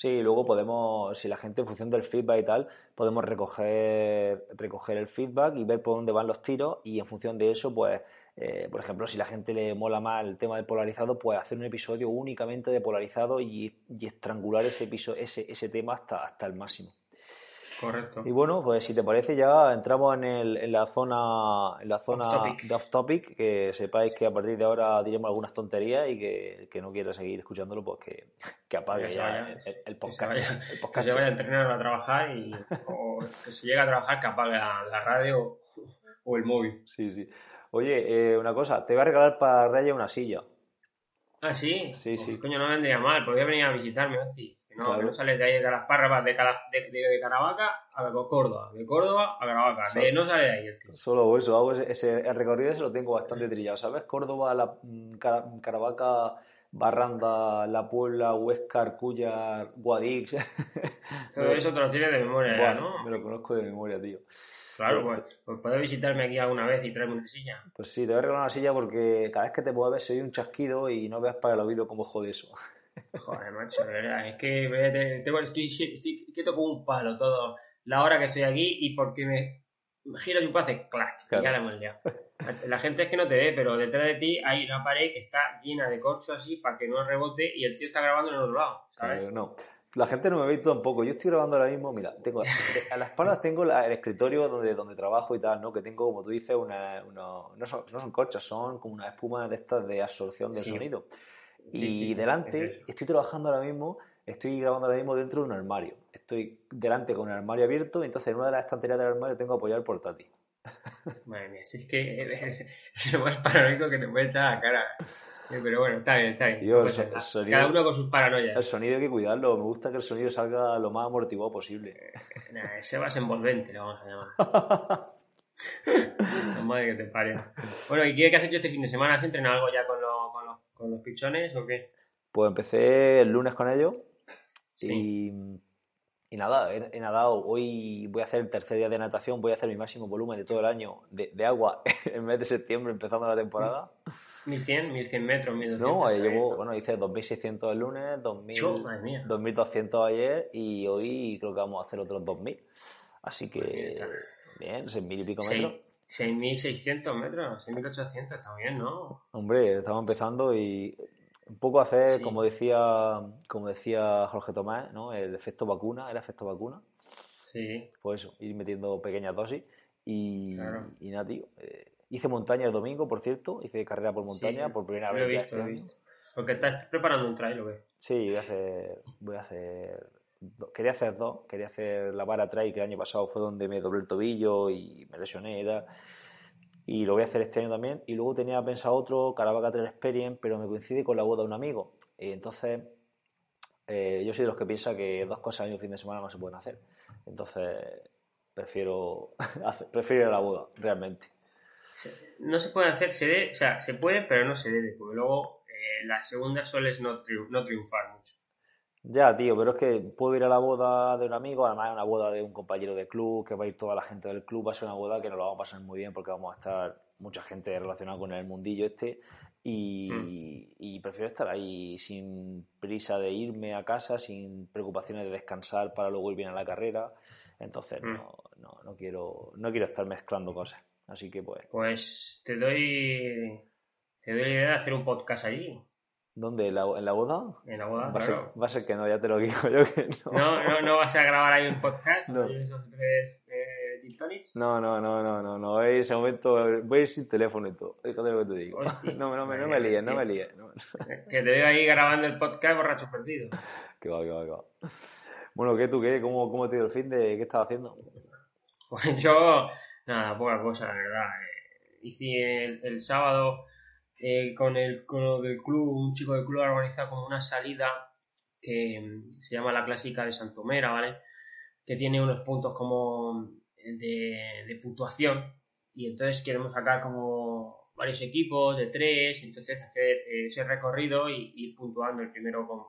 Speaker 1: Sí, luego podemos, si la gente en función del feedback y tal, podemos recoger, recoger el feedback y ver por dónde van los tiros y en función de eso, pues, eh, por ejemplo, si la gente le mola más el tema del polarizado, pues hacer un episodio únicamente de polarizado y, y estrangular ese, episodio, ese, ese tema hasta, hasta el máximo.
Speaker 2: Correcto.
Speaker 1: Y bueno, pues si te parece ya entramos en, el, en la zona en la zona de off topic, que sepáis que a partir de ahora diremos algunas tonterías y que, que no quiera seguir escuchándolo, pues que, que apague ya el, podcast.
Speaker 2: Que se, vaya, el podcast. que se vaya a entrenar a trabajar y o que se llegue a trabajar que apague la, radio o el móvil.
Speaker 1: Sí, sí. Oye, eh, una cosa, te voy a regalar para Raya una silla.
Speaker 2: Ah, sí.
Speaker 1: Sí, pues, sí.
Speaker 2: Coño, no vendría mal, podría venir a visitarme, hostia. No, no sales de ahí de las párrafas de, de, Caravaca a Córdoba, de Córdoba a Caravaca, no sale de ahí tío.
Speaker 1: Solo eso, hago ese, el recorrido ese lo tengo bastante trillado, ¿sabes? Córdoba, la, mm, Caravaca, Barranda, La Puebla, Huescar, Cuya, Guadix. *laughs*
Speaker 2: Todo eso te lo tienes de memoria ya, ¿no?
Speaker 1: Me lo conozco de memoria, tío.
Speaker 2: Claro, pues, pues puedes visitarme aquí alguna vez y traerme una silla.
Speaker 1: Pues sí, te voy a regalar una silla porque cada vez que te mueves soy un chasquido y no veas para el oído cómo jode eso.
Speaker 2: Joder, macho, de verdad, es que tengo, estoy, estoy quieto como un palo todo la hora que estoy aquí y porque me giras un pase, clac, ya la hemos liado. La gente es que no te ve, pero detrás de ti hay una pared que está llena de corcho así para que no rebote y el tío está grabando en el otro lado, ¿sabes?
Speaker 1: no. La gente no me ve tampoco. Yo estoy grabando ahora mismo, mira, tengo a las espaldas tengo el escritorio donde, donde trabajo y tal, ¿no? Que tengo, como tú dices, una, no, son, no son corchos, son como una espuma de estas de absorción del sonido y delante estoy trabajando ahora mismo, estoy grabando ahora mismo dentro de un armario. Estoy delante con el armario abierto y entonces en una de las estanterías del armario tengo apoyado el portátil. *laughs*
Speaker 2: Madre mía, si es que es *laughs* lo más paranoico que te puede echar a la cara. Eh, pero bueno, está bien, está bien. Cada uno con sus paranoias.
Speaker 1: El sonido hay que cuidarlo. Me gusta que el sonido salga lo más amortiguado posible.
Speaker 2: Eh, nah, ese va a ser envolvente, lo vamos a llamar. *laughs* madre que te pare. Bueno, ¿y qué has hecho este fin de semana? ¿Has entrenado algo ya con los ¿Con los pichones o qué?
Speaker 1: Pues empecé el lunes con ellos y, y, nada, he, nadado. Hoy voy a hacer el tercer día de natación, voy a hacer mi máximo volumen de todo el año de, agua *laughs* en mes de septiembre, empezando la temporada.
Speaker 2: 1100, 1100 metros, 1200.
Speaker 1: No, llevo, bueno, hice 2600 el lunes, 2000, 2200 ayer y hoy creo que vamos a hacer otros 2000. Así que, bien, 6000 y pico metros.
Speaker 2: 6.600 metros, 6.800, está bien, ¿no?
Speaker 1: Hombre, estamos empezando y un poco hacer, como decía como decía Jorge Tomás, ¿no? El efecto vacuna, el efecto vacuna.
Speaker 2: Sí.
Speaker 1: Pues eso, ir metiendo pequeñas dosis y, y nada, tío. Eh, hice montaña el domingo, por cierto, hice carrera por montaña por primera vez.
Speaker 2: Lo he visto, lo he visto. Porque estás preparando un trail, ¿o qué?
Speaker 1: Sí, voy a hacer, voy a hacer quería hacer dos, quería hacer la vara trail que el año pasado fue donde me doblé el tobillo y me lesioné y lo voy a hacer este año también. Y luego tenía pensado otro, Caravaca Trail Experience, pero me coincide con la boda de un amigo. Y entonces, eh, yo soy de los que piensa que dos cosas en un fin de semana no se pueden hacer. Entonces, prefiero, *laughs* prefiero ir a la boda, realmente.
Speaker 2: No se puede hacer, se debe, o sea, se puede, pero no se debe, porque luego eh, la segunda suele no, no triunfar mucho.
Speaker 1: Ya, tío, pero es que puedo ir a la boda de un amigo, además es una boda de un compañero de club, que va a ir toda la gente del club, va a ser una boda que nos lo vamos a pasar muy bien porque vamos a estar mucha gente relacionada con el mundillo este y, mm. y prefiero estar ahí sin prisa de irme a casa, sin preocupaciones de descansar para luego ir bien a la carrera. Entonces mm. no, no, no, quiero, no quiero estar mezclando cosas. Así que pues.
Speaker 2: Pues te doy, te doy la idea de hacer un podcast allí.
Speaker 1: ¿Dónde? ¿En la, ¿En la boda?
Speaker 2: En la boda,
Speaker 1: va
Speaker 2: claro.
Speaker 1: va a ser que no, ya te lo digo yo que no.
Speaker 2: No, no, no vas a grabar ahí un podcast.
Speaker 1: No.
Speaker 2: Esos tres eh,
Speaker 1: No, no, no, no, no, no. En ese momento voy a ir sin teléfono y todo. Fíjate lo que te digo.
Speaker 2: Hostia. *laughs*
Speaker 1: no, no, me, no me líes, no me líes. *laughs* No.
Speaker 2: Que te veo ahí grabando el podcast borracho perdido. *laughs*
Speaker 1: Que va, que va, que va. Bueno, ¿qué tú qué? ¿Cómo, cómo te dio el fin de qué estabas haciendo?
Speaker 2: Pues yo, nada, poca cosa, la verdad. Eh, hice el, el sábado eh, con, el, con lo del club, un chico del club ha organizado como una salida que mm, se llama la clásica de Santomera, ¿vale? Que tiene unos puntos como de, de puntuación y entonces queremos sacar como varios equipos de tres, entonces hacer eh, ese recorrido y ir puntuando. El primero con,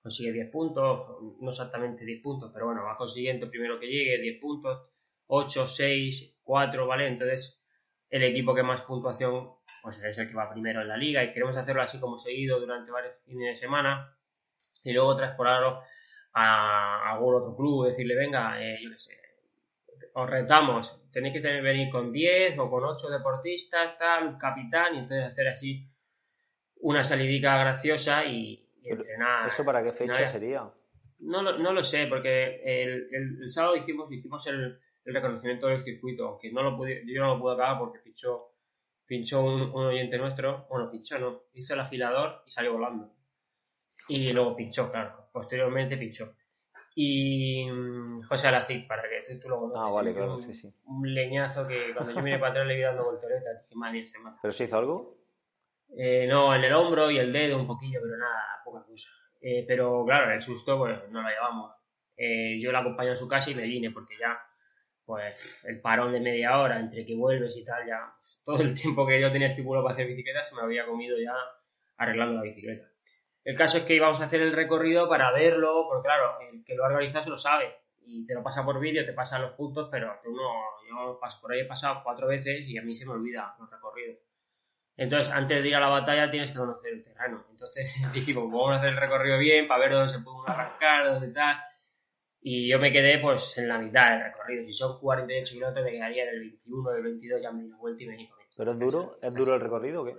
Speaker 2: consigue 10 puntos, no exactamente 10 puntos, pero bueno, va consiguiendo primero que llegue 10 puntos, 8, 6, 4, ¿vale? Entonces el equipo que más puntuación pues es el que va primero en la liga y queremos hacerlo así como seguido durante varios fines de semana y luego transportarlo a algún otro club, decirle, venga, eh, yo qué sé, os retamos, tenéis que tener, venir con 10 o con 8 deportistas, tal, capitán, y entonces hacer así una salidica graciosa y, y entrenar.
Speaker 1: ¿Eso para qué fecha sería?
Speaker 2: No, lo- no lo sé, porque el, el- el sábado hicimos, hicimos el, el reconocimiento del circuito, aunque no lo pude, yo no lo pude acabar porque pinchó, pinchó un, un oyente nuestro, bueno, pinchó no, hizo el afilador y salió volando. Y luego pinchó, claro, posteriormente pinchó. Y mm, José Alacid, para que tú, lo conoces,
Speaker 1: Ah, vale, claro,
Speaker 2: un,
Speaker 1: sí, sí.
Speaker 2: un leñazo que cuando yo vine para atrás le iba dando volteretas, dije, *laughs* madre mía, se mata.
Speaker 1: ¿Pero se hizo algo?
Speaker 2: Eh, no, en el hombro y el dedo un poquillo, pero nada, poca cosa. Eh, pero claro, el susto, pues no lo llevamos. Eh, yo la acompañé a su casa y me vine, porque ya, pues, el parón de media hora entre que vuelves y tal, ya, todo el tiempo que yo tenía estipulado para hacer bicicleta se me había comido ya arreglando la bicicleta. El caso es que íbamos a hacer el recorrido para verlo, porque claro, el que lo ha organizado se lo sabe y te lo pasa por vídeo, te pasan los puntos, pero tú no, yo por ahí he pasado cuatro veces y a mí se me olvida los recorridos. Entonces, antes de ir a la batalla tienes que conocer el terreno. Entonces *laughs* dijimos, vamos a hacer el recorrido bien para ver dónde se puede arrancar, dónde tal. Y yo me quedé pues en la mitad del recorrido. Si son 48 kilómetros me quedaría en el 21, el 22, ya me di la vuelta y vení con
Speaker 1: ¿Pero es duro? ¿Es duro el recorrido o qué?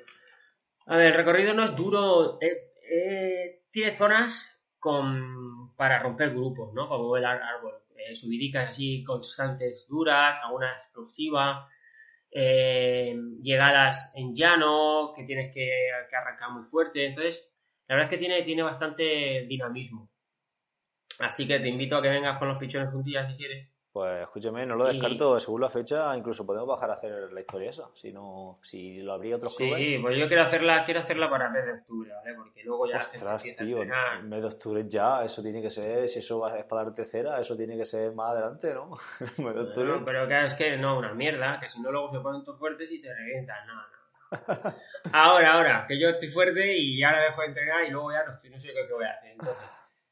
Speaker 2: a ver, el recorrido no es duro, eh, eh, tiene zonas con, para romper grupos, ¿no? Mover el árbol. Eh, subidicas así constantes, duras, algunas explosivas, eh, llegadas en llano, que tienes que, que arrancar muy fuerte. Entonces, la verdad es que tiene, tiene bastante dinamismo. Así que te invito a que vengas con los pichones juntillas si quieres.
Speaker 1: Pues escúchame, no lo
Speaker 2: Y-
Speaker 1: descarto. Según la fecha, incluso podemos bajar a hacer la historia esa. Si no, si lo habría otros clubes.
Speaker 2: Sí, pues yo quiero hacerla, quiero hacerla para el mes de octubre, ¿vale? Porque luego ya la gente
Speaker 1: Ostras,
Speaker 2: empieza a
Speaker 1: tío,
Speaker 2: entrenar.
Speaker 1: el mes de octubre ya, eso tiene que ser, si eso va- es para dar tercera, eso tiene que ser más adelante, ¿no? *laughs* Mes de octubre.
Speaker 2: Bueno, pero claro, es que no, una mierda, que si no luego se ponen todos fuertes y te revientan, no, no. *laughs* Ahora, ahora, que yo estoy fuerte y ahora dejo de entrenar y luego ya no, estoy, no sé qué voy a hacer. Entonces,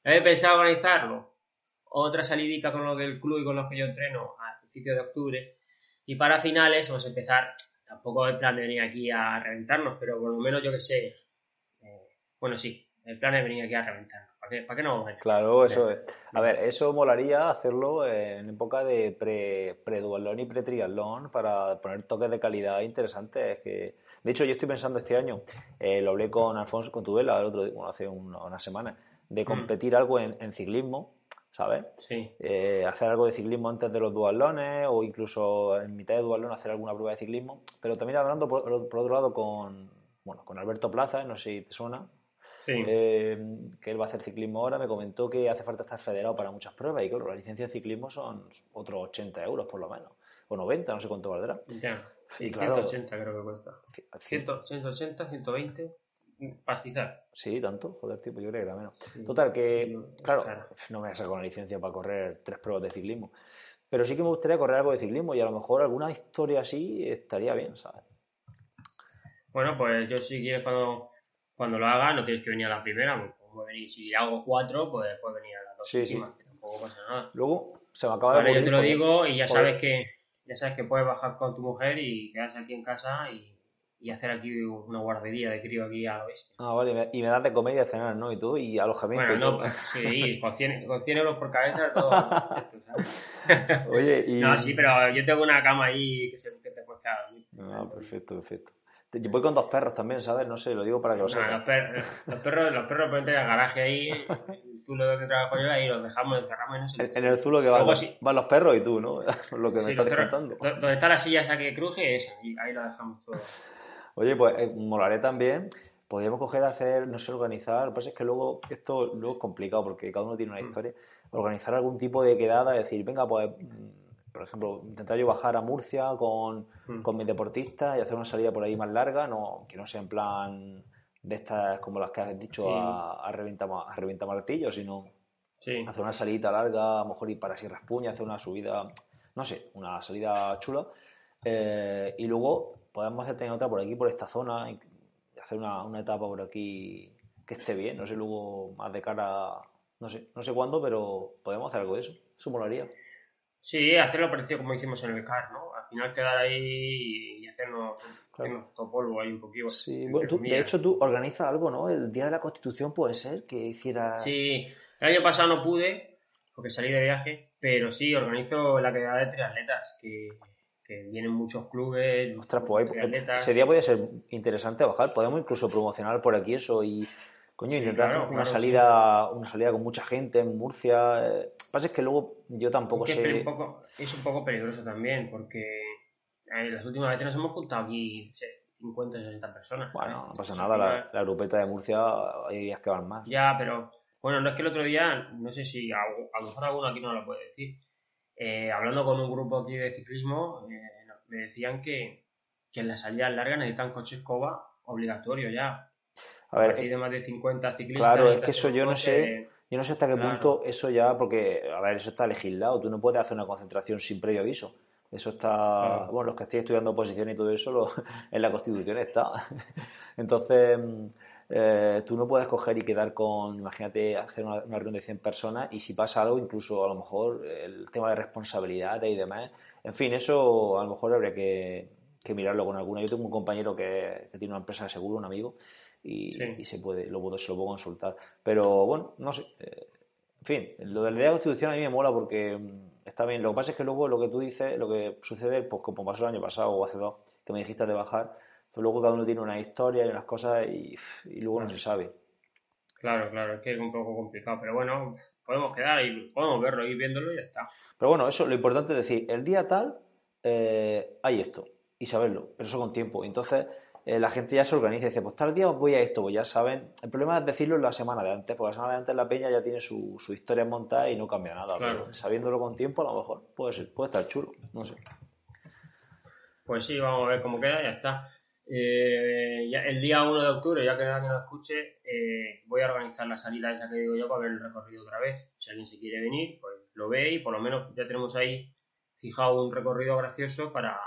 Speaker 2: he pensado organizarlo, otra salidita con los del club y con los que yo entreno a principios de octubre y para finales vamos a empezar, tampoco el plan de venir aquí a reventarnos, pero por lo menos yo que sé, eh, bueno sí, el plan es venir aquí a reventarnos, ¿para qué, para qué no? Bueno,
Speaker 1: Claro, eso es. A ver, eso molaría hacerlo en época de pre, pre-duatlón y pre-triatlón para poner toques de calidad interesantes. Que, de hecho, yo estoy pensando este año, eh, lo hablé con Alfonso con Tudela el otro día, bueno, hace un- una semana, de competir algo en, en ciclismo, ¿sabes?
Speaker 2: sí.
Speaker 1: Eh, hacer algo de ciclismo antes de los duatlones o incluso en mitad de duatlón hacer alguna prueba de ciclismo. Pero también hablando por, por otro lado con, bueno, con Alberto Plaza, no sé si te suena,
Speaker 2: Sí.
Speaker 1: eh, que él va a hacer ciclismo ahora, me comentó que hace falta estar federado para muchas pruebas y claro, la licencia de ciclismo son otros 80 euros por lo menos, o 90, no sé cuánto valdrá.
Speaker 2: Ya. Sí,
Speaker 1: Y claro-
Speaker 2: 180 creo que cuesta.
Speaker 1: Sí,
Speaker 2: 100, 180, 120, pastizar.
Speaker 1: Sí, tanto, joder, tipo, yo creo que era menos. Total, que,
Speaker 2: Sí,
Speaker 1: claro,
Speaker 2: claro.
Speaker 1: no me voy a sacar una licencia para correr tres pruebas de ciclismo, pero sí que me gustaría correr algo de ciclismo y a lo mejor alguna historia así estaría bien, ¿sabes?
Speaker 2: Bueno, pues yo si quieres cuando, cuando lo haga, no tienes que venir a la primera, pues venir. Si hago cuatro, pues puede venir a las dos
Speaker 1: Sí,
Speaker 2: últimas, que tampoco pasa nada.
Speaker 1: Luego se me acaba de
Speaker 2: Vale, yo
Speaker 1: ocurrir
Speaker 2: te lo digo y ya sabes que ya sabes que puedes bajar con tu mujer y quedarse aquí en casa y, y hacer aquí una guardería de crío aquí a la bestia.
Speaker 1: Ah, vale, y me- das de comer y de cenar, ¿no? Y tú, y alojamiento.
Speaker 2: Bueno, no,
Speaker 1: todo.
Speaker 2: pues, sí, *laughs* con 100, con 100 euros por cabeza todo *laughs* esto, ¿sabes? *laughs*
Speaker 1: Oye, y...
Speaker 2: No, sí, pero yo tengo una cama ahí que, se, que te quedar.
Speaker 1: Ah, perfecto, perfecto. Yo voy con dos perros también, ¿sabes? No sé, lo digo para que lo sepas.
Speaker 2: los, per- los perros, los perros pueden tener el garaje ahí, el zulo donde trabajo yo, ahí los dejamos, encerramos y no se
Speaker 1: En, en el zulo que van,
Speaker 2: sí.
Speaker 1: van los perros y tú, ¿no? Lo que me
Speaker 2: Sí,
Speaker 1: estás contando.
Speaker 2: do- donde está la silla esa que cruje, esa, y ahí la dejamos todo.
Speaker 1: Oye, pues eh, molaría también, podríamos coger, hacer, no sé, organizar, lo que pasa es que luego esto luego es complicado porque cada uno tiene una
Speaker 2: Mm.
Speaker 1: historia, organizar algún tipo de quedada, decir, venga, pues, mm, por ejemplo, intentar yo bajar a Murcia con,
Speaker 2: Mm.
Speaker 1: con mis deportistas y hacer una salida por ahí más larga, no, que no sea en plan de estas como las que has dicho
Speaker 2: Sí.
Speaker 1: a, a, revienta, ma- a revienta martillo, sino
Speaker 2: Sí,
Speaker 1: hacer una salida larga, a lo mejor ir para Sierra Espuña, hacer una subida, no sé, una salida chula. eh, y luego podemos hacer otra por aquí, por esta zona, y hacer una, una etapa por aquí que esté bien, no sé, luego más de cara, no sé, no sé cuándo, pero podemos hacer algo de eso. Eso molaría.
Speaker 2: sí, hacerlo parecido como hicimos en el CAR, ¿no? Al final quedar ahí y hacernos, hacernos todo polvo ahí un poquito.
Speaker 1: Sí,
Speaker 2: entre
Speaker 1: bueno, tú- de hecho tú organizas algo, ¿no? El día de la Constitución puede ser que hiciera...
Speaker 2: Sí, el año pasado no pude porque salí de viaje, pero sí organizo la quedada de triatletas, que, que vienen muchos clubes,
Speaker 1: Ostras, pues ese día podría ser interesante bajar. Podemos incluso promocionar por aquí eso y, coño,
Speaker 2: Sí,
Speaker 1: intentar
Speaker 2: claro,
Speaker 1: una
Speaker 2: claro,
Speaker 1: salida, una salida con mucha gente en Murcia. Eh, Lo que pasa es que luego yo tampoco
Speaker 2: Es que es
Speaker 1: sé.
Speaker 2: un poco, es un poco peligroso también, porque las últimas veces nos hemos juntado aquí no sé, 50 o 60 personas.
Speaker 1: Bueno,
Speaker 2: ¿sabes?
Speaker 1: no pasa nada, la grupeta de Murcia hay días que van más.
Speaker 2: Ya, pero bueno, no es que el otro día, no sé si a, a lo mejor alguno aquí no lo puede decir. Eh, hablando con un grupo aquí de ciclismo, eh, me decían que, que en las salidas largas necesitan coche escoba obligatorio ya.
Speaker 1: A ver,
Speaker 2: partir
Speaker 1: eh,
Speaker 2: de más de 50 ciclistas.
Speaker 1: claro, es que eso yo no sé. yo no sé hasta qué
Speaker 2: claro.
Speaker 1: punto eso ya, porque, a ver, eso está legislado. Tú no puedes hacer una concentración sin previo aviso. Eso está,
Speaker 2: Claro.
Speaker 1: bueno, los que estoy estudiando oposición y todo eso, lo- *laughs* en la Constitución está. Entonces, eh, tú no puedes coger y quedar con, imagínate, hacer una, una reunión de 100 personas y si pasa algo, incluso a lo mejor el tema de responsabilidades y demás. En fin, eso a lo mejor habría que, que mirarlo con alguna. Yo tengo un compañero que, que tiene una empresa de seguro, un amigo, y,
Speaker 2: Sí.
Speaker 1: y se puede, lo puedo, se lo puedo consultar. Pero bueno, no sé. eh, en fin, lo de la constitución a mí me mola porque mm, está bien. Lo que pasa es que luego lo que tú dices, lo que sucede, pues como pasó el año pasado o hace dos, que me dijiste de bajar, pues luego cada uno tiene una historia y unas cosas y, y luego no se sabe.
Speaker 2: Claro, claro, es que es un poco complicado, pero bueno, podemos quedar y podemos verlo, ir viéndolo y ya está.
Speaker 1: Pero bueno, eso lo importante es decir, el día tal eh, hay esto y saberlo, pero eso con tiempo. Entonces eh, la gente ya se organiza y dice, pues tal día voy a esto, pues ya saben. El problema es decirlo en la semana de antes, porque la semana de antes la peña ya tiene su, su historia montada y no cambia nada.
Speaker 2: Claro.
Speaker 1: Pero sabiéndolo con tiempo, a lo mejor puede ser, puede estar chulo, no sé.
Speaker 2: Pues sí, vamos a ver cómo queda y ya está. Eh, ya el día 1 de octubre, ya que nadie nos escuche, eh, voy a organizar la salida esa que digo yo para ver el recorrido otra vez. Si alguien se quiere venir, pues lo ve y por lo menos ya tenemos ahí fijado un recorrido gracioso para,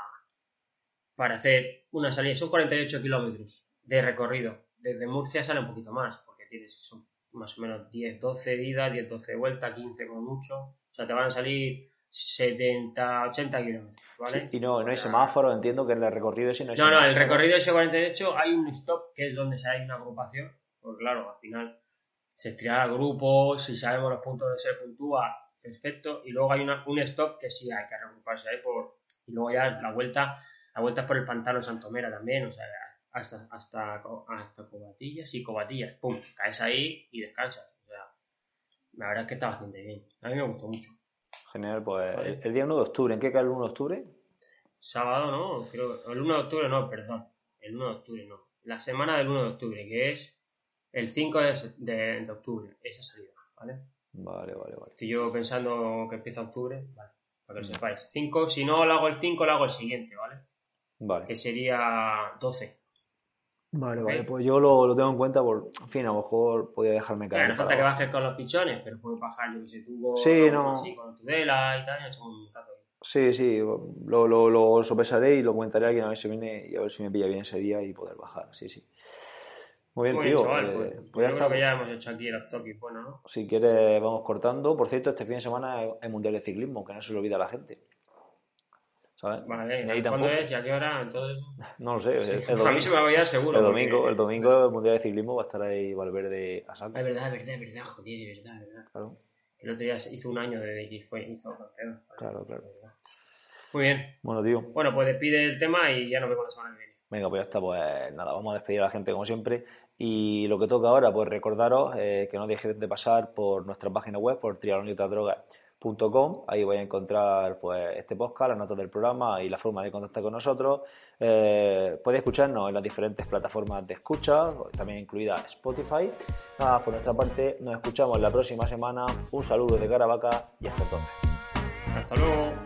Speaker 2: para hacer una salida. Son 48 kilómetros de recorrido. Desde Murcia sale un poquito más, porque tienes son más o menos 10, 12 de ida, 10, 12 de vuelta, 15 con mucho. O sea, te van a salir 70, 80 kilómetros, ¿vale?
Speaker 1: Sí, y no, no hay semáforo, entiendo que en el recorrido ese no hay
Speaker 2: No, no, el
Speaker 1: semáforo.
Speaker 2: recorrido de ese 48 hay un stop que es donde hay una agrupación. Pues claro, al final se estrella grupos, si sabemos los puntos donde se puntúa, perfecto. Y luego hay una, un stop que sí hay que reagruparse ahí por. Y luego ya la vuelta, la vuelta es por el pantano Santomera también, o sea, hasta, hasta, hasta Cobatillas y Cobatillas, pum, caes ahí y descansas. O sea, la verdad es que está bastante bien. A mí me gustó mucho.
Speaker 1: Genial, pues
Speaker 2: Vale.
Speaker 1: el, día 1 de octubre, ¿en qué cae el 1 de octubre?
Speaker 2: Sábado, ¿no? Creo, el 1 de octubre no, perdón. El 1 de octubre no. La semana del 1 de octubre, que es el 5 de, de- de octubre, esa salida, ¿vale?
Speaker 1: Vale, vale, vale.
Speaker 2: Estoy yo pensando que empieza octubre, vale, para que lo sepáis. 5, si no lo hago el 5, lo hago el siguiente, ¿vale?
Speaker 1: Vale.
Speaker 2: Que sería 12.
Speaker 1: Vale, vale, pues yo lo, lo tengo en cuenta por, en fin, a lo mejor podía dejarme caer.
Speaker 2: no falta que
Speaker 1: para-
Speaker 2: bajes con los pichones, pero puedes bajar, yo que sé, con,
Speaker 1: Sí, no.
Speaker 2: así, con Tudela y tal, y echamos un rato.
Speaker 1: Sí, sí, lo, lo, lo sopesaré y lo comentaré a alguien a ver si viene y a ver si me pilla bien ese día y poder bajar, sí, sí. Muy bien,
Speaker 2: Muy
Speaker 1: tío.
Speaker 2: chaval,
Speaker 1: eh,
Speaker 2: pues,
Speaker 1: pues ya
Speaker 2: creo que ya hemos hecho aquí el off-topic, bueno, ¿no?
Speaker 1: Si quieres, vamos cortando. Por cierto, este fin de semana hay Mundial de Ciclismo, que no se le olvida a la gente. ¿Sabes?
Speaker 2: Vale, ¿cuándo es y a qué hora? Entonces,
Speaker 1: No lo sé.
Speaker 2: sí,
Speaker 1: el, el *laughs*
Speaker 2: a mí se me va a olvidar seguro.
Speaker 1: el
Speaker 2: porque-
Speaker 1: domingo, el domingo el Mundial de Ciclismo va a estar ahí Valverde a
Speaker 2: Es verdad, es verdad, es verdad, joder, es verdad, es verdad.
Speaker 1: Claro,
Speaker 2: El otro día hizo un año de que fue, hizo campeón.
Speaker 1: claro, claro.
Speaker 2: Muy bien.
Speaker 1: Bueno, tío.
Speaker 2: Bueno, pues despide el tema y ya nos vemos la semana que viene.
Speaker 1: Venga, pues ya está, pues nada, vamos a despedir a la gente como siempre. Y lo que toca ahora, pues recordaros eh, que no dejéis de pasar por nuestra página web, por Ahí vais a encontrar pues este podcast, las notas del programa y la forma de contactar con nosotros. Eh, podéis escucharnos en las diferentes plataformas de escucha, también incluida Spotify. Por nuestra parte, nos escuchamos la próxima semana. Un saludo de Caravaca y hasta entonces.
Speaker 2: Hasta luego.